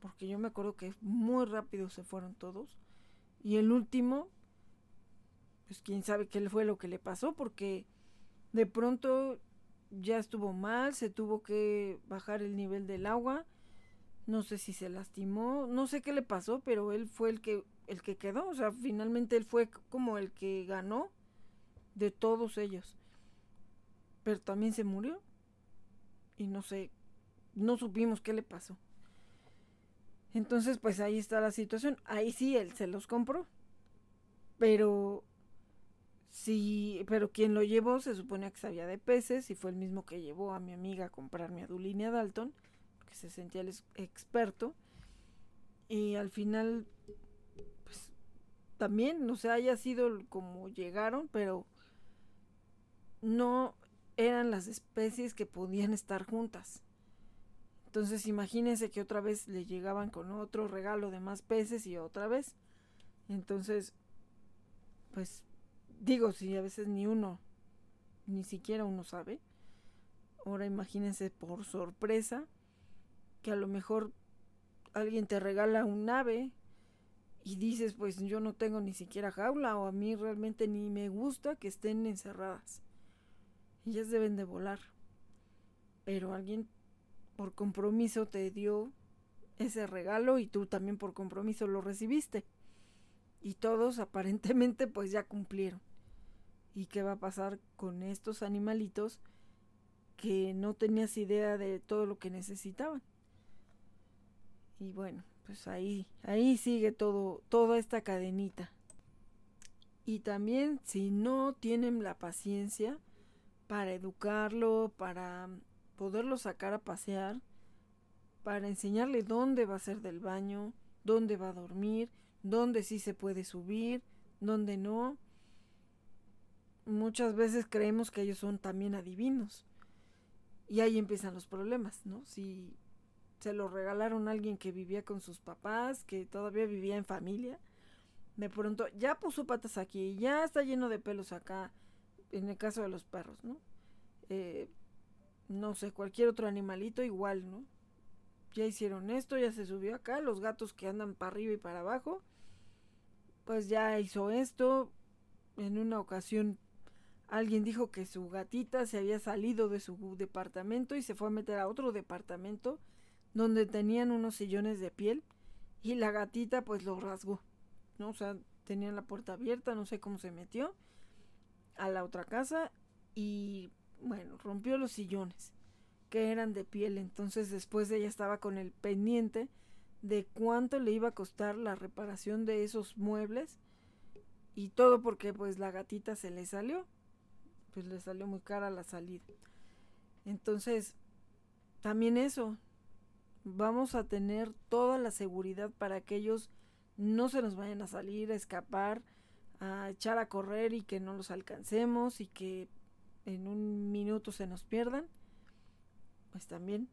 porque yo me acuerdo que muy rápido se fueron todos. Y el último, pues quién sabe qué fue lo que le pasó, porque de pronto ya estuvo mal, se tuvo que bajar el nivel del agua, No sé si se lastimó, no sé qué le pasó, pero él fue el que el que quedó, o sea, finalmente él fue como el que ganó de todos ellos. Pero también se murió. Y no sé, no supimos qué le pasó. Entonces, pues ahí está la situación. Ahí sí él se los compró. Pero sí, pero quien lo llevó se supone que sabía de peces y fue el mismo que llevó a mi amiga a comprar mi Adulinia Dalton, que se sentía el experto. Y al final, pues también, no sé, haya sido como llegaron, pero no eran las especies que podían estar juntas. Entonces imagínense que otra vez le llegaban con otro regalo de más peces y otra vez. Entonces, pues digo, si a veces ni uno, ni siquiera uno sabe. Ahora imagínense por sorpresa que a lo mejor alguien te regala un ave y dices, pues yo no tengo ni siquiera jaula o a mí realmente ni me gusta que estén encerradas. Ellas deben de volar. Pero alguien por compromiso te dio ese regalo y tú también por compromiso lo recibiste. Y todos aparentemente pues ya cumplieron. ¿Y qué va a pasar con estos animalitos que no tenías idea de todo lo que necesitaban? Y bueno, pues ahí, ahí sigue todo, toda esta cadenita. Y también si no tienen la paciencia para educarlo, para poderlo sacar a pasear, para enseñarle dónde va a ser del baño, dónde va a dormir, dónde sí se puede subir, dónde no. Muchas veces creemos que ellos son también adivinos. Y ahí empiezan los problemas, ¿no? Si se lo regalaron a alguien que vivía con sus papás, que todavía vivía en familia, de pronto ya puso patas aquí, ya está lleno de pelos acá, en el caso de los perros, ¿no? Eh, no sé, cualquier otro animalito igual, ¿no? Ya hicieron esto, ya se subió acá, los gatos que andan para arriba y para abajo, pues ya hizo esto. En una ocasión alguien dijo que su gatita se había salido de su departamento y se fue a meter a otro departamento donde tenían unos sillones de piel y la gatita pues lo rasgó, ¿no? O sea, tenían la puerta abierta, no sé cómo se metió a la otra casa y bueno, rompió los sillones que eran de piel, entonces después ella estaba con el pendiente de cuánto le iba a costar la reparación de esos muebles y todo porque pues la gatita se le salió, pues le salió muy cara la salida. Entonces, también eso, vamos a tener toda la seguridad para que ellos no se nos vayan a salir, a escapar, a echar a correr y que no los alcancemos y que en un minuto se nos pierdan, pues también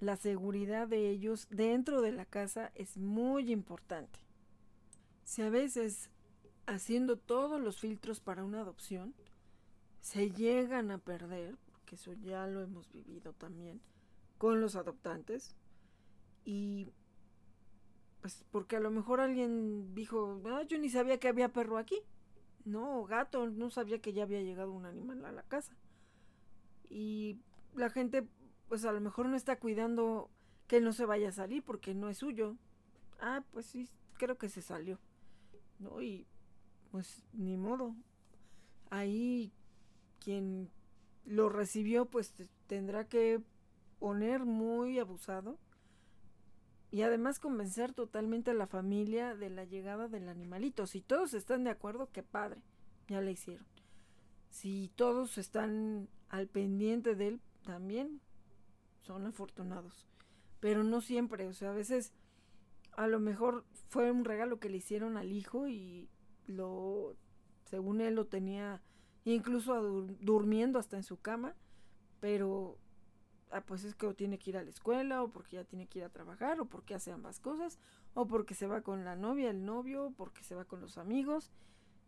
la seguridad de ellos dentro de la casa es muy importante. Si a veces haciendo todos los filtros para una adopción se llegan a perder, porque eso ya lo hemos vivido también con los adoptantes, y pues porque a lo mejor alguien dijo, ah, yo ni sabía que había perro aquí. No, gato, no sabía que ya había llegado un animal a la casa. Y la gente, pues a lo mejor no está cuidando que no se vaya a salir porque no es suyo. Ah, pues sí, creo que se salió. ¿No? Y pues ni modo. Ahí quien lo recibió, pues tendrá que poner muy abusado y además convencer totalmente a la familia de la llegada del animalito. Si todos están de acuerdo, qué padre, ya le hicieron. Si todos están al pendiente de él, también son afortunados. Pero no siempre, o sea, a veces a lo mejor fue un regalo que le hicieron al hijo y lo, según él lo tenía incluso durmiendo hasta en su cama, pero ah, pues es que o tiene que ir a la escuela, o porque ya tiene que ir a trabajar, o porque hace ambas cosas, o porque se va con la novia, el novio, porque se va con los amigos,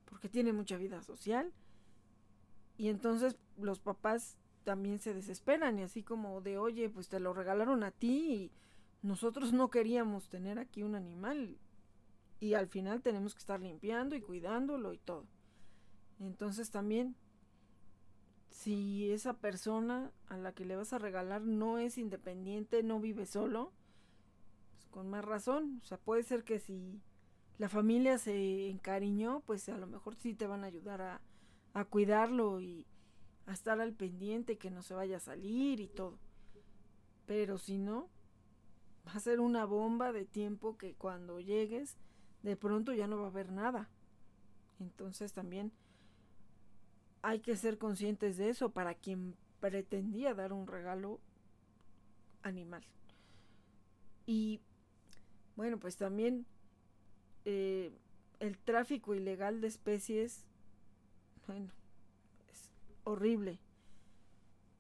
porque tiene mucha vida social. Y entonces los papás también se desesperan y así como de, oye, pues te lo regalaron a ti y nosotros no queríamos tener aquí un animal y al final tenemos que estar limpiando y cuidándolo y todo. Entonces también si esa persona a la que le vas a regalar no es independiente, no vive solo, con más razón. O sea, puede ser que si la familia se encariñó, pues a lo mejor sí te van a ayudar a, a cuidarlo y a estar al pendiente, que no se vaya a salir y todo. Pero si no, va a ser una bomba de tiempo que cuando llegues, de pronto ya no va a haber nada. Entonces también hay que ser conscientes de eso para quien pretendía dar un regalo animal. Y bueno, pues también eh, el tráfico ilegal de especies, bueno, es horrible.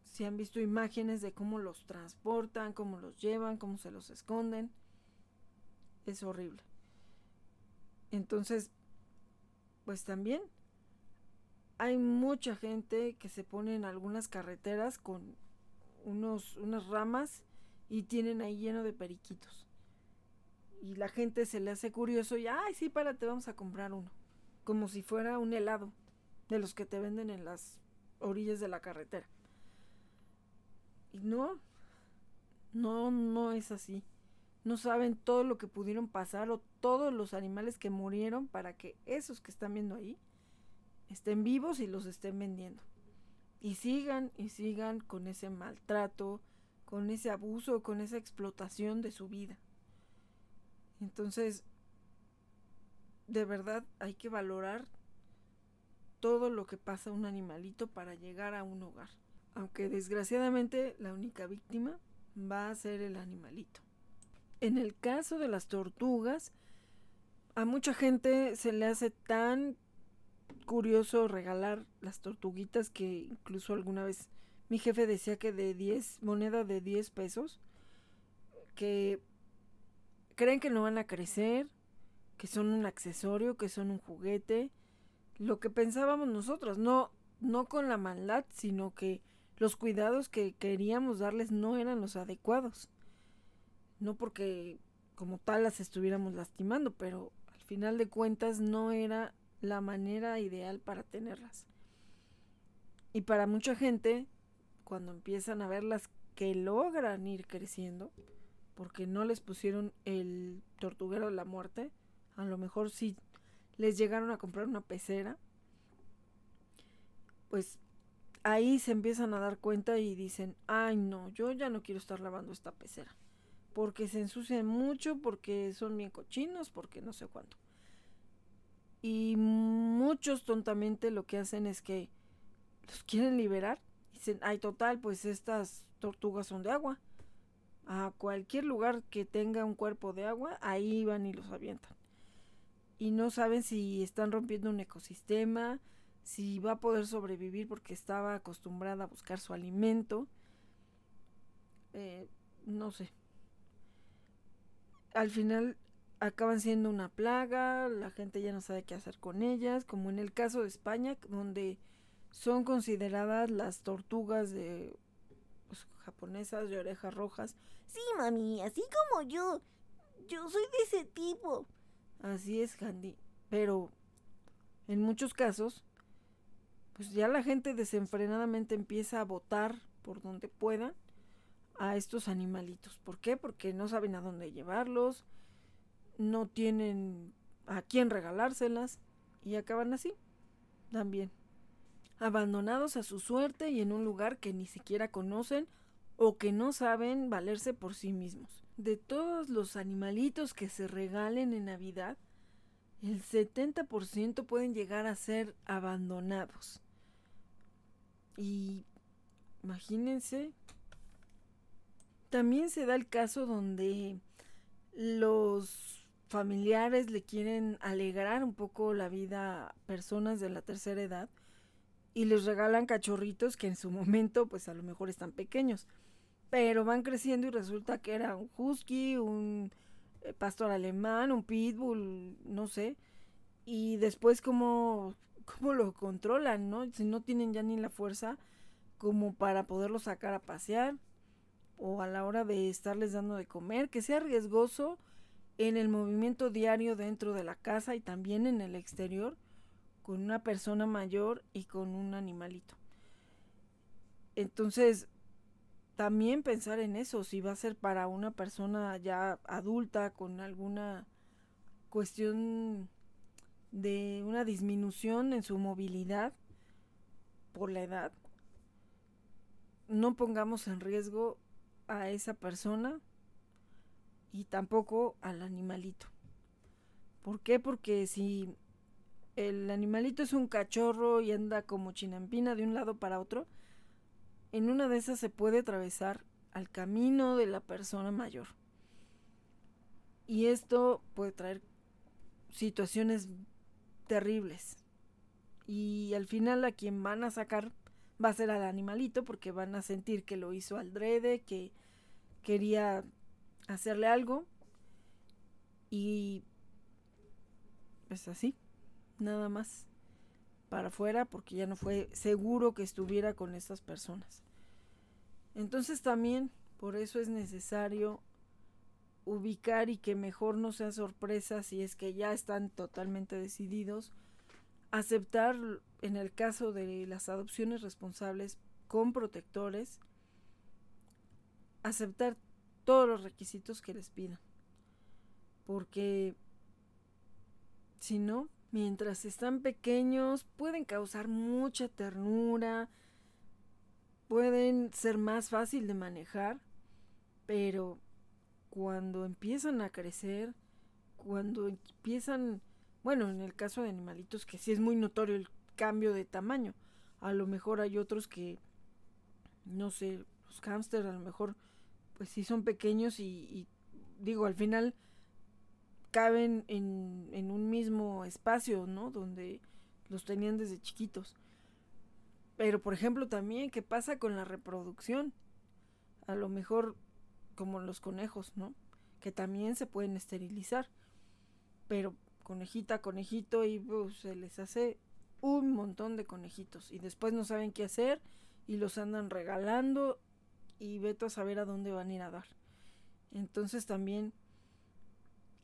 Si han visto imágenes de cómo los transportan, cómo los llevan, cómo se los esconden, es horrible. Entonces, pues también hay mucha gente que se pone en algunas carreteras con unos, unas ramas y tienen ahí lleno de periquitos. Y la gente se le hace curioso y, ay, sí, párate, vamos a comprar uno. Como si fuera un helado de los que te venden en las orillas de la carretera. Y no, no, no es así. No saben todo lo que pudieron pasar o todos los animales que murieron para que esos que están viendo ahí estén vivos y los estén vendiendo. Y sigan y sigan con ese maltrato, con ese abuso, con esa explotación de su vida. Entonces, de verdad hay que valorar todo lo que pasa a un animalito para llegar a un hogar. Aunque desgraciadamente la única víctima va a ser el animalito. En el caso de las tortugas, a mucha gente se le hace tan curioso regalar las tortuguitas que incluso alguna vez mi jefe decía que de 10, moneda de 10 pesos, que creen que no van a crecer, que son un accesorio, que son un juguete, lo que pensábamos nosotros, no, no con la maldad, sino que los cuidados que queríamos darles no eran los adecuados. No porque como tal las estuviéramos lastimando, pero al final de cuentas no era la manera ideal para tenerlas. Y para mucha gente cuando empiezan a verlas que logran ir creciendo, porque no les pusieron el tortuguero de la muerte, a lo mejor sí les llegaron a comprar una pecera, pues ahí se empiezan a dar cuenta y dicen, ay no, yo ya no quiero estar lavando esta pecera, porque se ensucian mucho, porque son bien cochinos, porque no sé cuánto. Y muchos tontamente lo que hacen es que los quieren liberar Dicen, ay, total, pues estas tortugas son de agua. A cualquier lugar que tenga un cuerpo de agua, ahí van y los avientan. Y no saben si están rompiendo un ecosistema, si va a poder sobrevivir porque estaba acostumbrada a buscar su alimento. Eh, no sé. Al final acaban siendo una plaga, la gente ya no sabe qué hacer con ellas, como en el caso de España, donde son consideradas las tortugas de pues, japonesas de orejas rojas. Sí, mami, así como yo. Yo soy de ese tipo. Así es, Handy. Pero en muchos casos, pues ya la gente desenfrenadamente empieza a votar por donde pueda a estos animalitos. ¿Por qué? Porque no saben a dónde llevarlos, no tienen a quién regalárselas y acaban así también abandonados a su suerte y en un lugar que ni siquiera conocen o que no saben valerse por sí mismos. De todos los animalitos que se regalen en Navidad, el 70% pueden llegar a ser abandonados. Y imagínense, también se da el caso donde los familiares le quieren alegrar un poco la vida a personas de la tercera edad y les regalan cachorritos que en su momento pues a lo mejor están pequeños, pero van creciendo y resulta que era un husky, un eh, pastor alemán, un pitbull, no sé, y después cómo, cómo lo controlan, ¿no? Si no tienen ya ni la fuerza como para poderlo sacar a pasear o a la hora de estarles dando de comer, que sea riesgoso en el movimiento diario dentro de la casa y también en el exterior con una persona mayor y con un animalito. Entonces, también pensar en eso, si va a ser para una persona ya adulta con alguna cuestión de una disminución en su movilidad por la edad, no pongamos en riesgo a esa persona y tampoco al animalito. ¿Por qué? Porque si el animalito es un cachorro y anda como chinampina de un lado para otro, en una de esas se puede atravesar al camino de la persona mayor. Y esto puede traer situaciones terribles. Y al final a quien van a sacar va a ser al animalito porque van a sentir que lo hizo al drede, que quería hacerle algo. Y pues así, nada más para afuera porque ya no fue seguro que estuviera con estas personas. Entonces también por eso es necesario ubicar y que mejor no sea sorpresa si es que ya están totalmente decididos. Aceptar en el caso de las adopciones responsables con protectores, aceptar todos los requisitos que les pidan. Porque si no, mientras están pequeños, pueden causar mucha ternura, pueden ser más fácil de manejar, pero cuando empiezan a crecer, cuando empiezan, bueno, en el caso de animalitos que sí es muy notorio el cambio de tamaño, a lo mejor hay otros que, no sé, los hámster a lo mejor, pues sí son pequeños y, digo, al final caben en, en un mismo espacio, ¿no? Donde los tenían desde chiquitos. Pero, por ejemplo, también, ¿qué pasa con la reproducción? A lo mejor como los conejos, ¿no? Que también se pueden esterilizar. Pero conejita, conejito y pues, se les hace un montón de conejitos y después no saben qué hacer y los andan regalando y veto a saber a dónde van a ir a dar. Entonces también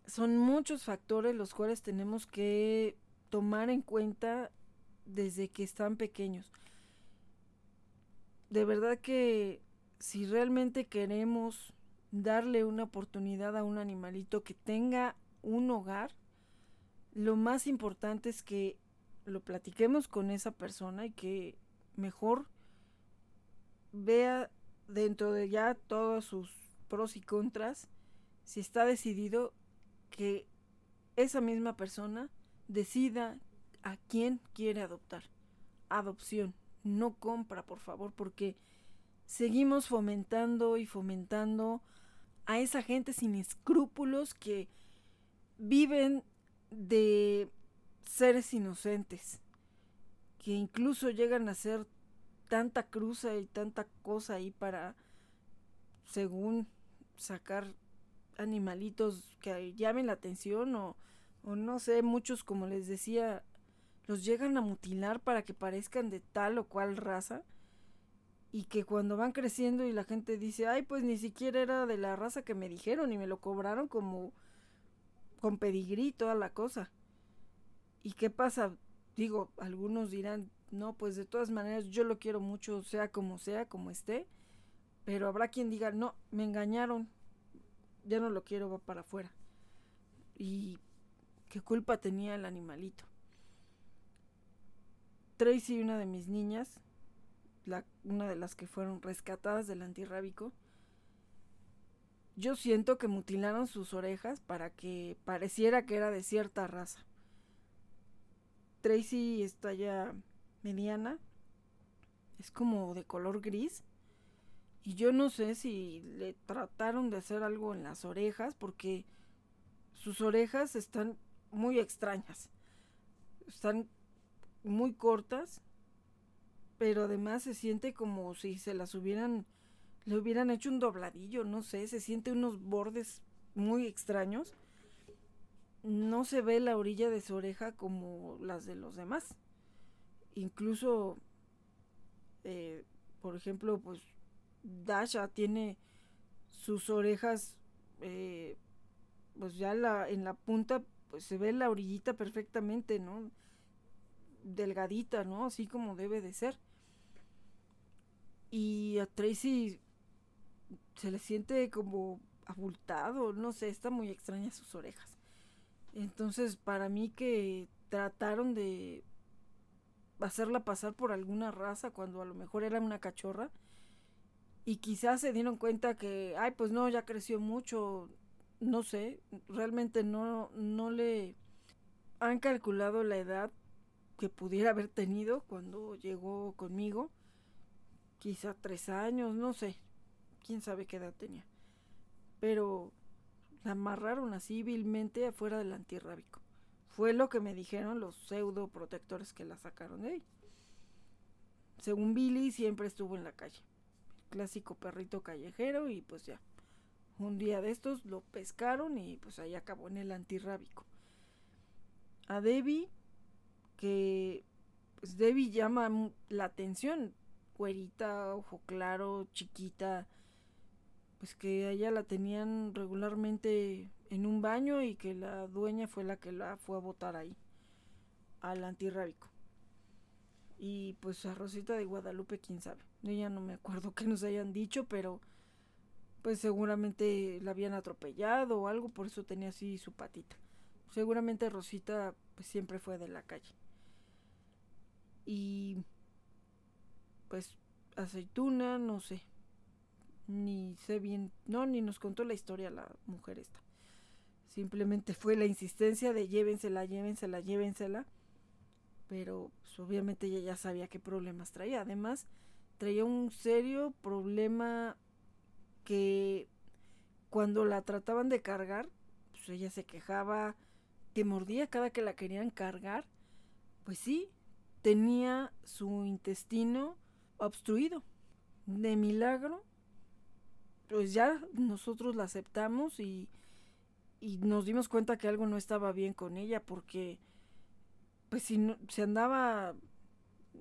son muchos factores los cuales tenemos que tomar en cuenta desde que están pequeños. De verdad que si realmente queremos darle una oportunidad a un animalito que tenga un hogar, lo más importante es que lo platiquemos con esa persona y que mejor vea dentro de ya todos sus pros y contras, si está decidido que esa misma persona decida a quién quiere adoptar. Adopción, no compra, por favor, porque seguimos fomentando y fomentando a esa gente sin escrúpulos que viven de seres inocentes, que incluso llegan a hacer tanta cruza y tanta cosa ahí para, según, sacar animalitos que llamen la atención o, o no sé, muchos como les decía, los llegan a mutilar para que parezcan de tal o cual raza y que cuando van creciendo y la gente dice, ay, pues ni siquiera era de la raza que me dijeron y me lo cobraron como con pedigrí toda la cosa. ¿Y qué pasa? Digo, algunos dirán, no, pues de todas maneras yo lo quiero mucho, sea como sea, como esté, pero habrá quien diga, no, me engañaron, ya no lo quiero, va para afuera. ¿Y qué culpa tenía el animalito? Tracy, una de mis niñas, una de las que fueron rescatadas del antirrábico, yo siento que mutilaron sus orejas para que pareciera que era de cierta raza. Tracy está ya mediana, es como de color gris. Y yo no sé si le trataron de hacer algo en las orejas porque sus orejas están muy extrañas. Están muy cortas pero además se siente como si se las hubieran, le hubieran hecho un dobladillo, no sé, se siente unos bordes muy extraños. No se ve la orilla de su oreja como las de los demás. Incluso, eh, por ejemplo, pues Dasha tiene sus orejas, eh, pues ya la, en la punta, pues se ve la orillita perfectamente, ¿no? delgadita, ¿no? Así como debe de ser. Y a Tracy se le siente como abultado, no sé, está muy extraña sus orejas. Entonces, para mí que trataron de hacerla pasar por alguna raza cuando a lo mejor era una cachorra. Y quizás se dieron cuenta que, ay, pues no, ya creció mucho, no sé, realmente no, no le han calculado la edad que pudiera haber tenido cuando llegó conmigo, quizá tres años, no sé, quién sabe qué edad tenía, pero la amarraron así vilmente afuera del antirrábico. Fue lo que me dijeron los pseudo protectores que la sacaron de ahí. Según Billy, siempre estuvo en la calle. Clásico perrito callejero y pues ya. Un día de estos lo pescaron y pues ahí acabó en el antirrábico. A Debbie, que pues Debbie llama la atención. Cuerita, ojo claro, chiquita. Pues que ella la tenían regularmente en un baño y que la dueña fue la que la fue a botar ahí, al antirrábico. Y pues a Rosita de Guadalupe, quién sabe. Yo ya no me acuerdo qué nos hayan dicho, pero pues seguramente la habían atropellado o algo, por eso tenía así su patita. Seguramente Rosita pues siempre fue de la calle. Y pues aceituna, no sé. Ni sé bien, no, ni nos contó la historia la mujer esta. Simplemente fue la insistencia de llévensela, llévensela, llévensela. Pero pues, obviamente ella ya sabía qué problemas traía. Además, traía un serio problema que cuando la trataban de cargar, pues ella se quejaba, que mordía cada que la querían cargar. Pues sí, tenía su intestino obstruido. De milagro, pues ya nosotros la aceptamos y y nos dimos cuenta que algo no estaba bien con ella porque pues si no, se andaba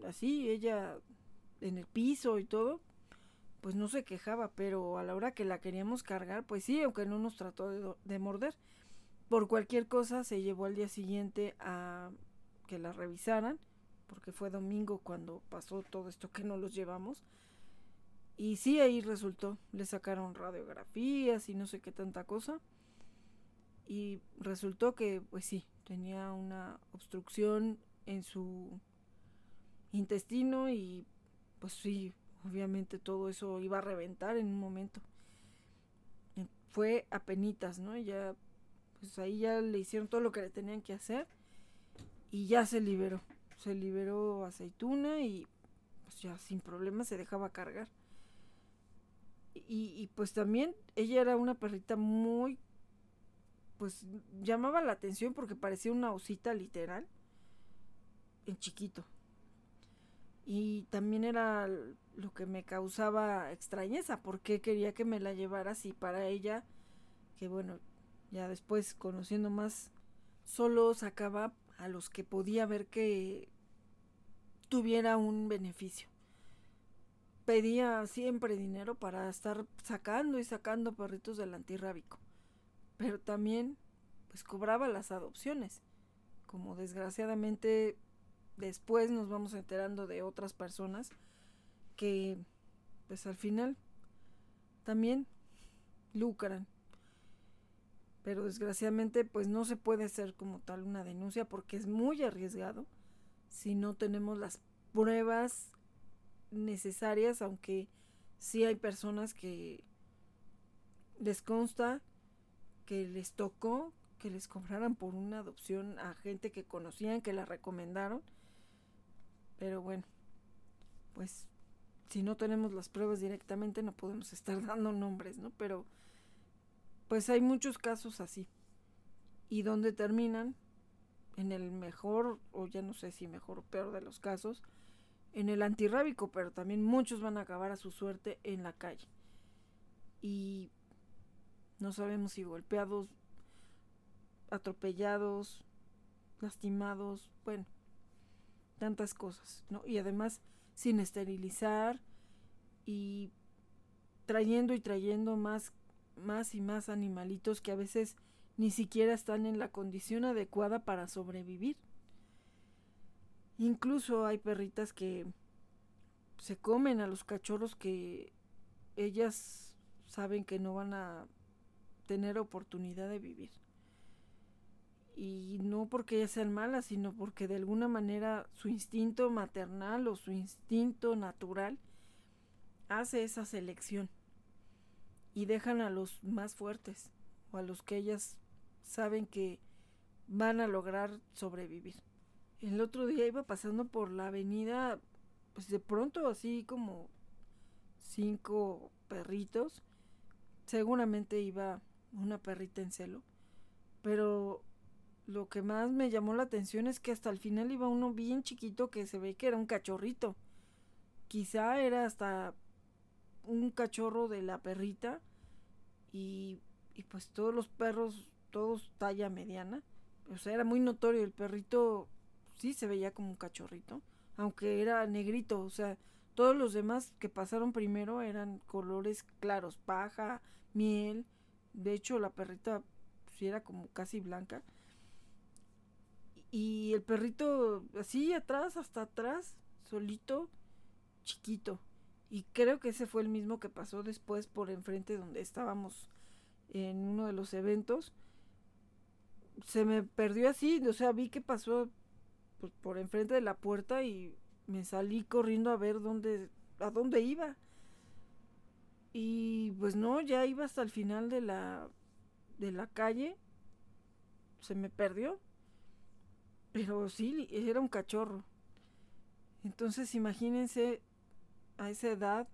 así ella en el piso y todo pues no se quejaba pero a la hora que la queríamos cargar pues sí aunque no nos trató de, de morder. Por cualquier cosa se llevó al día siguiente a que la revisaran porque fue domingo cuando pasó todo esto que no los llevamos y sí ahí resultó le sacaron radiografías y no sé qué tanta cosa y resultó que pues sí, tenía una obstrucción en su intestino y pues sí, obviamente todo eso iba a reventar en un momento. Fue a penitas, ¿no? Ya pues ahí ya le hicieron todo lo que le tenían que hacer y ya se liberó. Se liberó aceituna y pues ya sin problema se dejaba cargar. Y, y pues también ella era una perrita muy pues llamaba la atención porque parecía una osita literal en chiquito. Y también era lo que me causaba extrañeza, porque quería que me la llevara así para ella, que bueno, ya después conociendo más, solo sacaba a los que podía ver que tuviera un beneficio. Pedía siempre dinero para estar sacando y sacando perritos del antirrábico pero también pues cobraba las adopciones. Como desgraciadamente después nos vamos enterando de otras personas que pues al final también lucran. Pero desgraciadamente pues no se puede hacer como tal una denuncia porque es muy arriesgado si no tenemos las pruebas necesarias, aunque sí hay personas que les consta que les tocó que les compraran por una adopción a gente que conocían, que la recomendaron. Pero bueno, pues si no tenemos las pruebas directamente no podemos estar dando nombres, ¿no? Pero pues hay muchos casos así. Y donde terminan, en el mejor, o ya no sé si mejor o peor de los casos, en el antirrábico, pero también muchos van a acabar a su suerte en la calle. Y no sabemos si golpeados, atropellados, lastimados, bueno, tantas cosas, ¿no? Y además sin esterilizar y trayendo y trayendo más, más y más animalitos que a veces ni siquiera están en la condición adecuada para sobrevivir. Incluso hay perritas que se comen a los cachorros que ellas saben que no van a tener oportunidad de vivir. Y no porque ellas sean malas, sino porque de alguna manera su instinto maternal o su instinto natural hace esa selección y dejan a los más fuertes o a los que ellas saben que van a lograr sobrevivir. El otro día iba pasando por la avenida, pues de pronto así como cinco perritos. Seguramente iba una perrita en celo. Pero lo que más me llamó la atención es que hasta el final iba uno bien chiquito que se ve que era un cachorrito. Quizá era hasta un cachorro de la perrita y, y pues todos los perros, todos talla mediana. O sea, era muy notorio. El perrito sí se veía como un cachorrito, aunque era negrito. O sea, todos los demás que pasaron primero eran colores claros, paja, miel. De hecho, la perrita sí era como casi blanca. Y el perrito así atrás, hasta atrás, solito, chiquito. Y creo que ese fue el mismo que pasó después por enfrente donde estábamos en uno de los eventos. Se me perdió así, o sea, vi que pasó pues, por enfrente de la puerta y me salí corriendo a ver dónde, a dónde iba. Y pues no, ya iba hasta el final de la, de la calle. Se me perdió. Pero sí, era un cachorro. Entonces imagínense a esa edad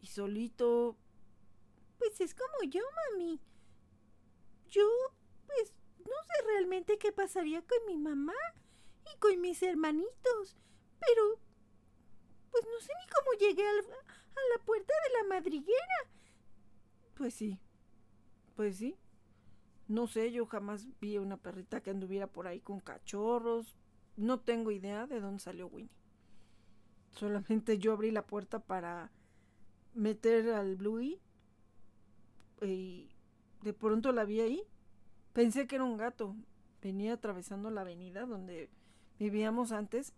y solito. Pues es como yo, mami. Yo, pues, no sé realmente qué pasaría con mi mamá y con mis hermanitos. Pero, pues no sé ni cómo llegué a la puerta de la madriguera. Pues sí, pues sí. No sé, yo jamás vi una perrita que anduviera por ahí con cachorros. No tengo idea de dónde salió Winnie. Solamente yo abrí la puerta para meter al Bluey y de pronto la vi ahí. Pensé que era un gato. Venía atravesando la avenida donde vivíamos antes.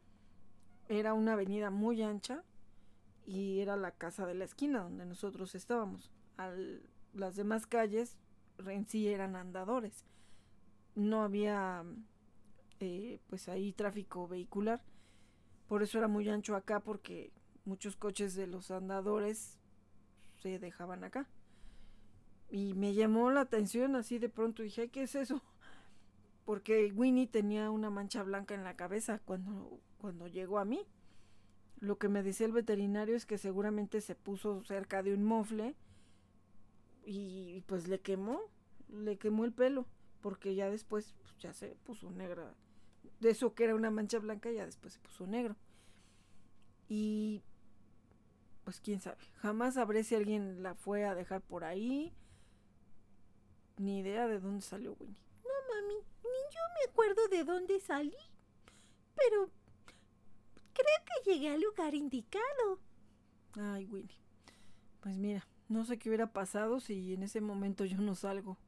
Era una avenida muy ancha y era la casa de la esquina donde nosotros estábamos. Al, las demás calles en sí eran andadores. No había eh, pues ahí tráfico vehicular. Por eso era muy ancho acá porque muchos coches de los andadores se dejaban acá. Y me llamó la atención así de pronto dije, ¿qué es eso? Porque Winnie tenía una mancha blanca en la cabeza cuando, cuando llegó a mí. Lo que me decía el veterinario es que seguramente se puso cerca de un mofle y pues le quemó, le quemó el pelo, porque ya después pues, ya se puso negra. De eso que era una mancha blanca, ya después se puso negro. Y pues quién sabe, jamás sabré si alguien la fue a dejar por ahí. Ni idea de dónde salió Winnie. No, mami, yo me acuerdo de dónde salí. Pero creo que llegué al lugar indicado. Ay, Winnie. Pues mira, no sé qué hubiera pasado si en ese momento yo no salgo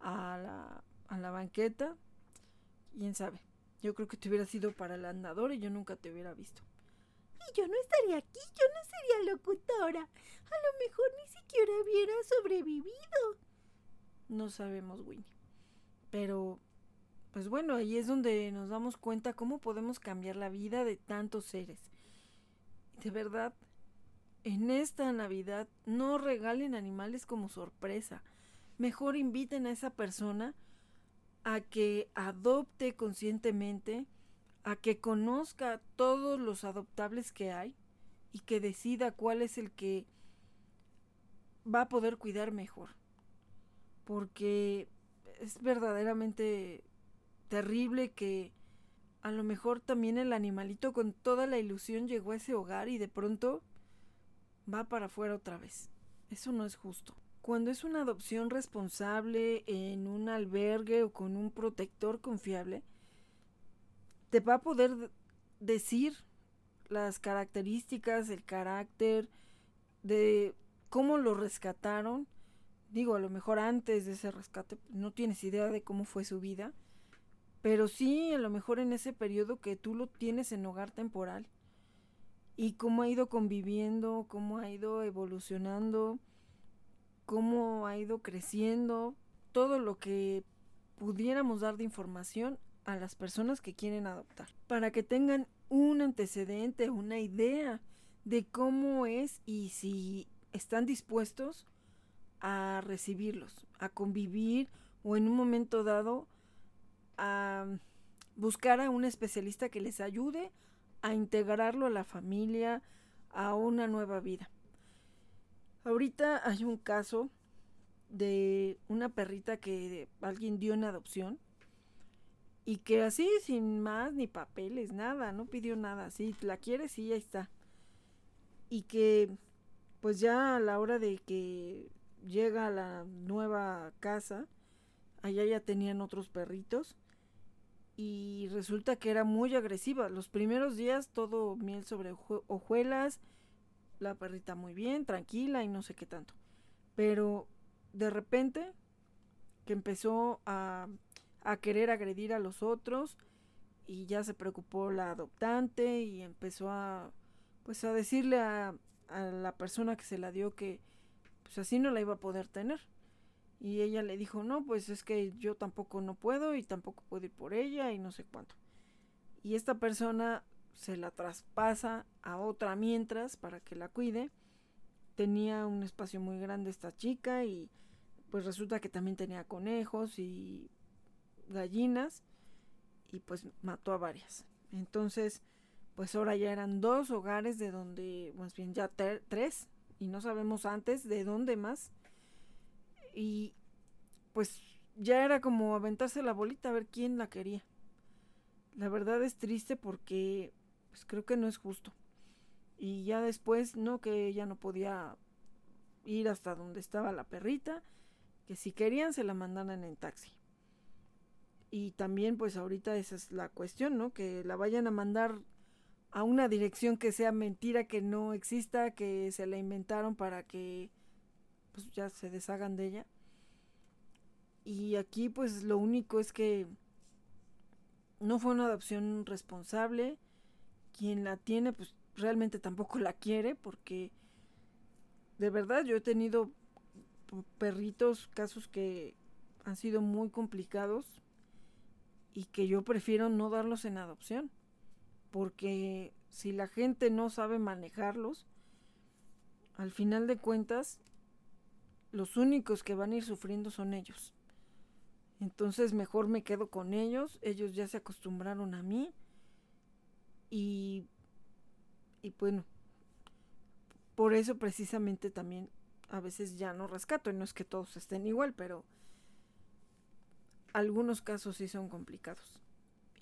a la, a la banqueta. Quién sabe. Yo creo que te hubiera sido para el andador y yo nunca te hubiera visto. Y yo no estaría aquí, yo no sería locutora. A lo mejor ni siquiera hubiera sobrevivido. No sabemos, Winnie. Pero, pues bueno, ahí es donde nos damos cuenta cómo podemos cambiar la vida de tantos seres. De verdad, en esta Navidad no regalen animales como sorpresa. Mejor inviten a esa persona a que adopte conscientemente, a que conozca todos los adoptables que hay y que decida cuál es el que va a poder cuidar mejor. Porque es verdaderamente terrible que a lo mejor también el animalito con toda la ilusión llegó a ese hogar y de pronto va para afuera otra vez. Eso no es justo. Cuando es una adopción responsable en un albergue o con un protector confiable, te va a poder decir las características, el carácter de cómo lo rescataron. Digo, a lo mejor antes de ese rescate no tienes idea de cómo fue su vida, pero sí a lo mejor en ese periodo que tú lo tienes en hogar temporal y cómo ha ido conviviendo, cómo ha ido evolucionando cómo ha ido creciendo, todo lo que pudiéramos dar de información a las personas que quieren adoptar, para que tengan un antecedente, una idea de cómo es y si están dispuestos a recibirlos, a convivir o en un momento dado a buscar a un especialista que les ayude a integrarlo a la familia, a una nueva vida. Ahorita hay un caso de una perrita que alguien dio en adopción y que así sin más ni papeles, nada, no pidió nada, si la quiere, sí, ahí está. Y que pues ya a la hora de que llega a la nueva casa, allá ya tenían otros perritos y resulta que era muy agresiva. Los primeros días todo miel sobre hojuelas, la perrita muy bien, tranquila y no sé qué tanto. Pero de repente que empezó a, querer agredir a los otros y ya se preocupó la adoptante y empezó a pues a decirle a, a la persona que se la dio que pues así no la iba a poder tener. Y ella le dijo, no, pues es que yo tampoco no puedo y tampoco puedo ir por ella y no sé cuánto. Y esta persona se la traspasa a otra mientras para que la cuide. Tenía un espacio muy grande esta chica y pues resulta que también tenía conejos y gallinas y pues mató a varias. Entonces, pues ahora ya eran dos hogares de donde, más bien ya tres, y no sabemos antes de dónde más y pues ya era como aventarse la bolita a ver quién la quería. La verdad es triste porque pues creo que no es justo. Y ya después, no, que ella no podía ir hasta donde estaba la perrita, que si querían se la mandaran en taxi. Y también pues ahorita esa es la cuestión, ¿no? Que la vayan a mandar a una dirección que sea mentira, que no exista, que se la inventaron para que pues ya se deshagan de ella. Y aquí pues lo único es que no fue una adopción responsable. Quien la tiene pues realmente tampoco la quiere porque de verdad yo he tenido perritos, casos que han sido muy complicados y que yo prefiero no darlos en adopción. Porque si la gente no sabe manejarlos, al final de cuentas los únicos que van a ir sufriendo son ellos. Entonces mejor me quedo con ellos, ellos ya se acostumbraron a mí y, y bueno, por eso precisamente también a veces ya no rescato, y no es que todos estén igual, pero algunos casos sí son complicados.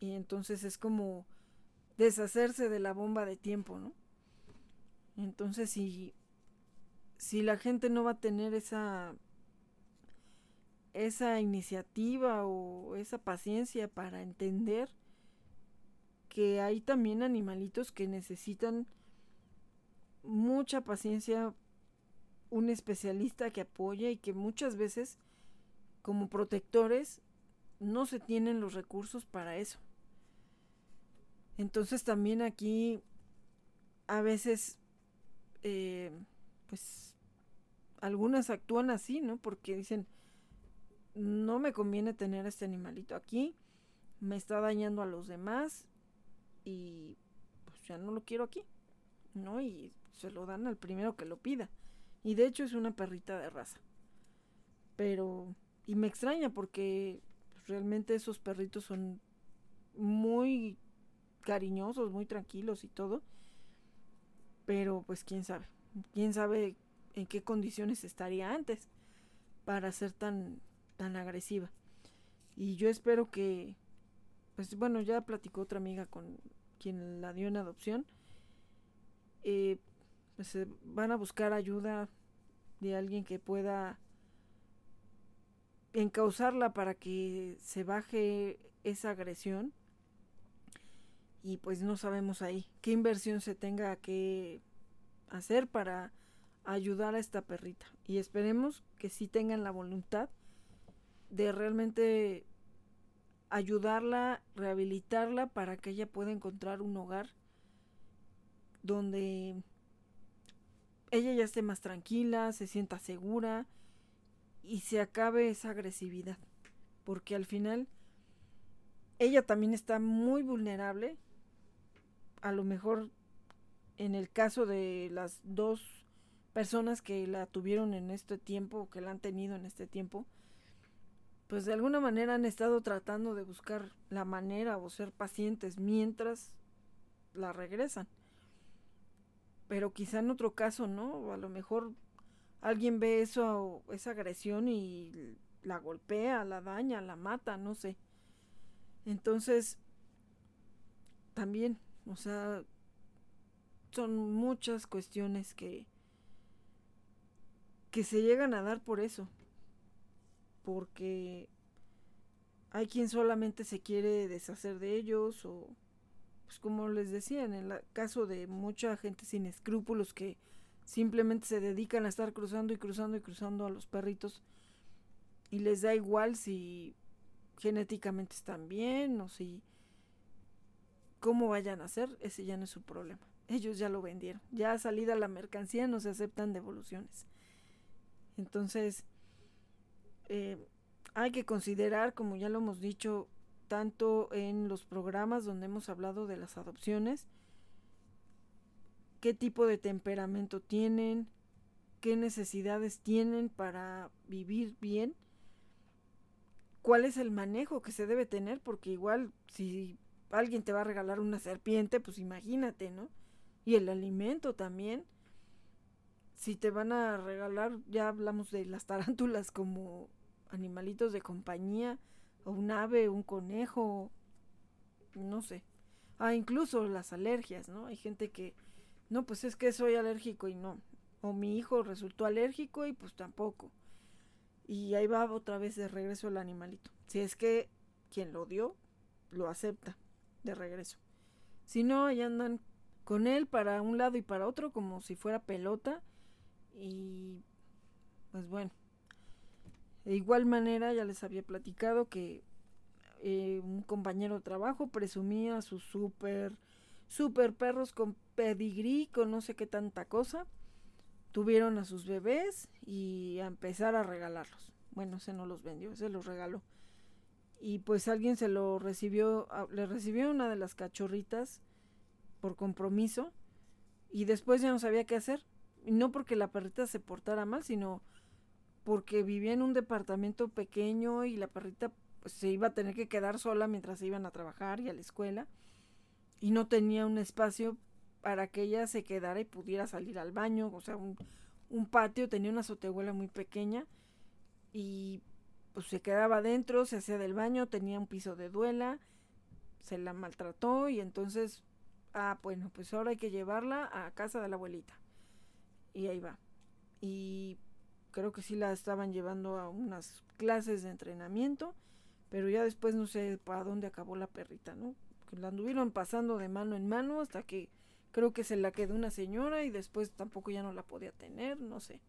Y entonces es como deshacerse de la bomba de tiempo, ¿no? Entonces si si la gente no va a tener esa esa iniciativa o esa paciencia para entender que hay también animalitos que necesitan mucha paciencia, un especialista que apoye y que muchas veces como protectores no se tienen los recursos para eso. Entonces también aquí a veces eh, pues algunas actúan así, ¿no? Porque dicen, no me conviene tener este animalito aquí, me está dañando a los demás y pues ya no lo quiero aquí, ¿no? Y se lo dan al primero que lo pida. Y de hecho es una perrita de raza. Pero, y me extraña porque realmente esos perritos son muy cariñosos, muy tranquilos y todo. Pero pues quién sabe quién sabe en qué condiciones estaría antes para ser tan, tan agresiva. Y yo espero que, pues bueno, ya platicó otra amiga con quien la dio en adopción. Eh, pues van a buscar ayuda de alguien que pueda encauzarla para que se baje esa agresión. Y pues no sabemos ahí qué inversión se tenga que hacer para ayudar a esta perrita. Y esperemos que sí tengan la voluntad de realmente ayudarla, rehabilitarla para que ella pueda encontrar un hogar donde ella ya esté más tranquila, se sienta segura y se acabe esa agresividad. Porque al final ella también está muy vulnerable. A lo mejor en el caso de las dos personas que la tuvieron en este tiempo, que la han tenido en este tiempo, pues de alguna manera han estado tratando de buscar la manera o ser pacientes mientras la regresan. Pero quizá en otro caso, ¿no? A lo mejor alguien ve eso, esa agresión y la golpea, la daña, la mata, no sé. Entonces, también, o sea, son muchas cuestiones que que se llegan a dar por eso. Porque hay quien solamente se quiere deshacer de ellos o pues como les decía, en el caso de mucha gente sin escrúpulos que simplemente se dedican a estar cruzando y cruzando y cruzando a los perritos y les da igual si genéticamente están bien o si cómo vayan a ser, ese ya no es su problema. Ellos ya lo vendieron. Ya salida la mercancía no se aceptan devoluciones. Entonces, eh, hay que considerar, como ya lo hemos dicho, tanto en los programas donde hemos hablado de las adopciones, qué tipo de temperamento tienen, qué necesidades tienen para vivir bien, cuál es el manejo que se debe tener, porque igual si alguien te va a regalar una serpiente, pues imagínate, ¿no? Y el alimento también. Si te van a regalar, ya hablamos de las tarántulas como animalitos de compañía, o un ave, un conejo, no sé. Ah, incluso las alergias, ¿no? Hay gente que, no, pues es que soy alérgico y no. O mi hijo resultó alérgico y pues tampoco. Y ahí va otra vez de regreso el animalito. Si es que quien lo dio, lo acepta de regreso. Si no, ahí andan con él para un lado y para otro como si fuera pelota. Y pues bueno, de igual manera, ya les había platicado que eh, un compañero de trabajo presumía sus super, super perros con pedigrí, con no sé qué tanta cosa. Tuvieron a sus bebés y a empezar a regalarlos. Bueno, se no los vendió, se los regaló. Y pues alguien se lo recibió, le recibió una de las cachorritas por compromiso y después ya no sabía qué hacer. No porque la perrita se portara mal, sino porque vivía en un departamento pequeño y la perrita pues, se iba a tener que quedar sola mientras se iban a trabajar y a la escuela y no tenía un espacio para que ella se quedara y pudiera salir al baño, o sea, un, un patio, tenía una azotehuela muy pequeña y pues se quedaba adentro, se hacía del baño, tenía un piso de duela, se la maltrató y entonces, ah, bueno, pues ahora hay que llevarla a casa de la abuelita. Y ahí va. Y creo que sí la estaban llevando a unas clases de entrenamiento, pero ya después no sé para dónde acabó la perrita, ¿no? La anduvieron pasando de mano en mano hasta que creo que se la quedó una señora y después tampoco ya no la podía tener, no sé.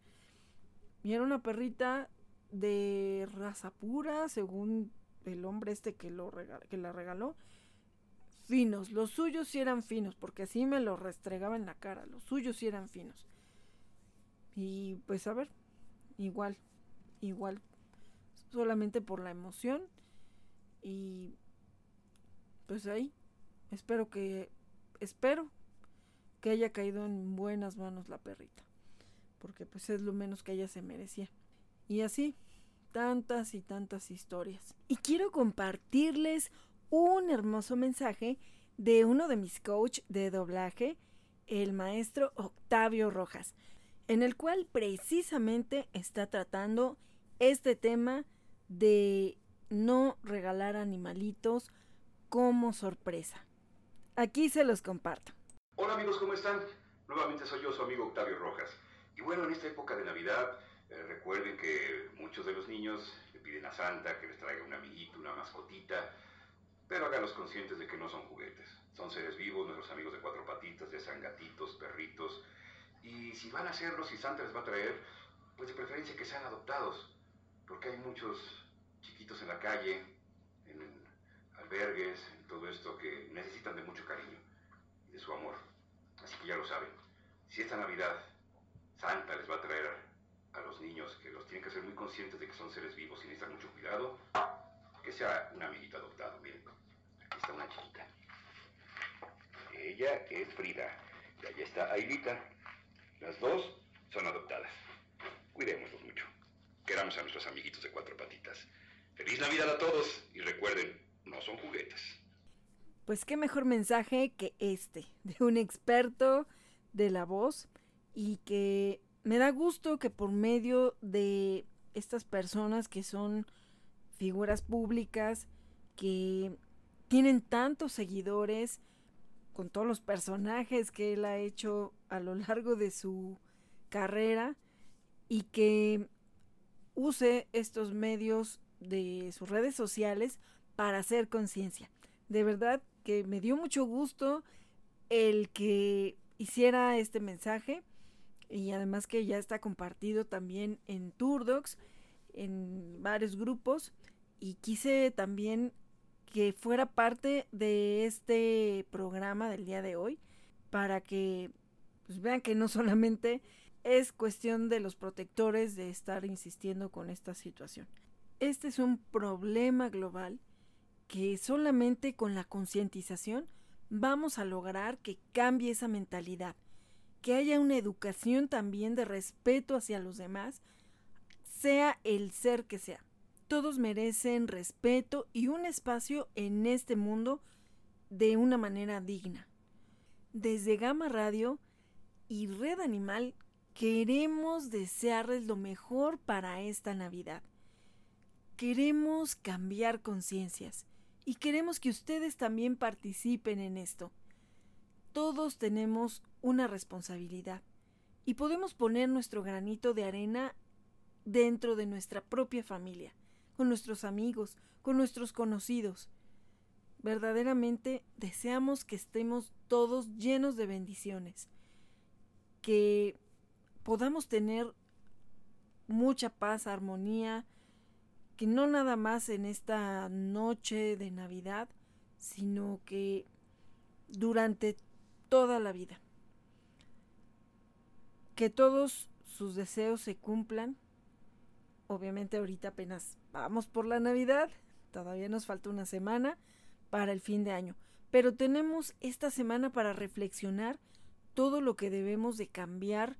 Y era una perrita de raza pura, según el hombre este que, lo que la regaló. Finos, los suyos sí eran finos, porque así me lo restregaba en la cara, los suyos sí eran finos. Y pues a ver, igual, igual, solamente por la emoción y pues ahí, espero que, espero que haya caído en buenas manos la perrita, porque pues es lo menos que ella se merecía. Y así, tantas y tantas historias. Y quiero compartirles un hermoso mensaje de uno de mis coach de doblaje, el maestro Octavio Rojas en el cual precisamente está tratando este tema de no regalar animalitos como sorpresa. Aquí se los comparto. Hola amigos, ¿cómo están? Nuevamente soy yo, su amigo Octavio Rojas. Y bueno, en esta época de Navidad, eh, recuerden que muchos de los niños le piden a Santa que les traiga un amiguito, una mascotita, pero háganlos conscientes de que no son juguetes. Son seres vivos, nuestros amigos de cuatro patitas, ya sean gatitos, perritos, y si van a hacerlo, si Santa les va a traer, pues de preferencia que sean adoptados, porque hay muchos chiquitos en la calle, en albergues, en todo esto, que necesitan de mucho cariño y de su amor. Así que ya lo saben, si esta Navidad Santa les va a traer a los niños que los tienen que ser muy conscientes de que son seres vivos y necesitan mucho cuidado, que sea un amiguito adoptado. Miren, aquí está una chiquita. Ella es Frida. Y allá está Ailita. Las dos son adoptadas. Cuidémoslos mucho. Queramos a nuestros amiguitos de cuatro patitas. Feliz Navidad a todos y recuerden, no son juguetes. Pues qué mejor mensaje que este, de un experto de la voz y que me da gusto que por medio de estas personas que son figuras públicas, que tienen tantos seguidores, con todos los personajes que él ha hecho a lo largo de su carrera y que use estos medios de sus redes sociales para hacer conciencia. De verdad que me dio mucho gusto el que hiciera este mensaje y además que ya está compartido también en Turdocs, en varios grupos y quise también que fuera parte de este programa del día de hoy para que pues, vean que no solamente es cuestión de los protectores de estar insistiendo con esta situación. Este es un problema global que solamente con la concientización vamos a lograr que cambie esa mentalidad, que haya una educación también de respeto hacia los demás, sea el ser que sea. Todos merecen respeto y un espacio en este mundo de una manera digna. Desde Gama Radio y Red Animal queremos desearles lo mejor para esta Navidad. Queremos cambiar conciencias y queremos que ustedes también participen en esto. Todos tenemos una responsabilidad y podemos poner nuestro granito de arena dentro de nuestra propia familia con nuestros amigos, con nuestros conocidos. Verdaderamente deseamos que estemos todos llenos de bendiciones, que podamos tener mucha paz, armonía, que no nada más en esta noche de Navidad, sino que durante toda la vida. Que todos sus deseos se cumplan. Obviamente ahorita apenas vamos por la Navidad, todavía nos falta una semana para el fin de año, pero tenemos esta semana para reflexionar todo lo que debemos de cambiar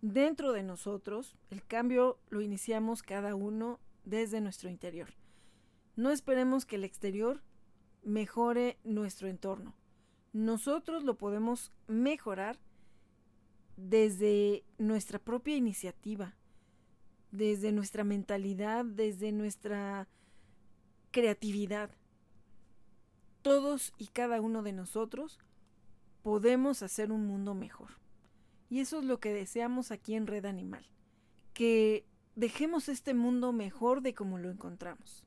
dentro de nosotros. El cambio lo iniciamos cada uno desde nuestro interior. No esperemos que el exterior mejore nuestro entorno. Nosotros lo podemos mejorar desde nuestra propia iniciativa, desde nuestra mentalidad, desde nuestra creatividad. Todos y cada uno de nosotros podemos hacer un mundo mejor. Y eso es lo que deseamos aquí en Red Animal. Que dejemos este mundo mejor de como lo encontramos.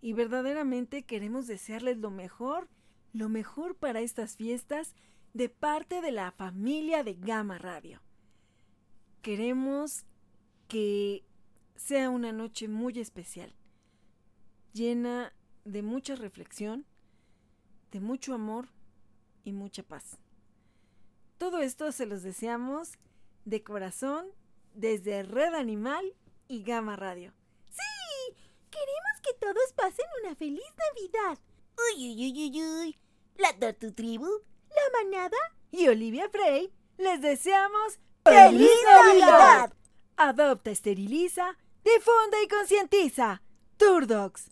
Y verdaderamente queremos desearles lo mejor, lo mejor para estas fiestas de parte de la familia de Gama Radio. Queremos que sea una noche muy especial, llena de mucha reflexión, de mucho amor y mucha paz. Todo esto se los deseamos de corazón desde Red Animal y Gama Radio. ¡Sí! Queremos que todos pasen una feliz Navidad. Uy, uy, uy, uy, uy. La Tortu Tribu, la Manada y Olivia Frey les deseamos ¡Feliz Navidad! Adopta, esteriliza, difunda y concientiza. Turdocs.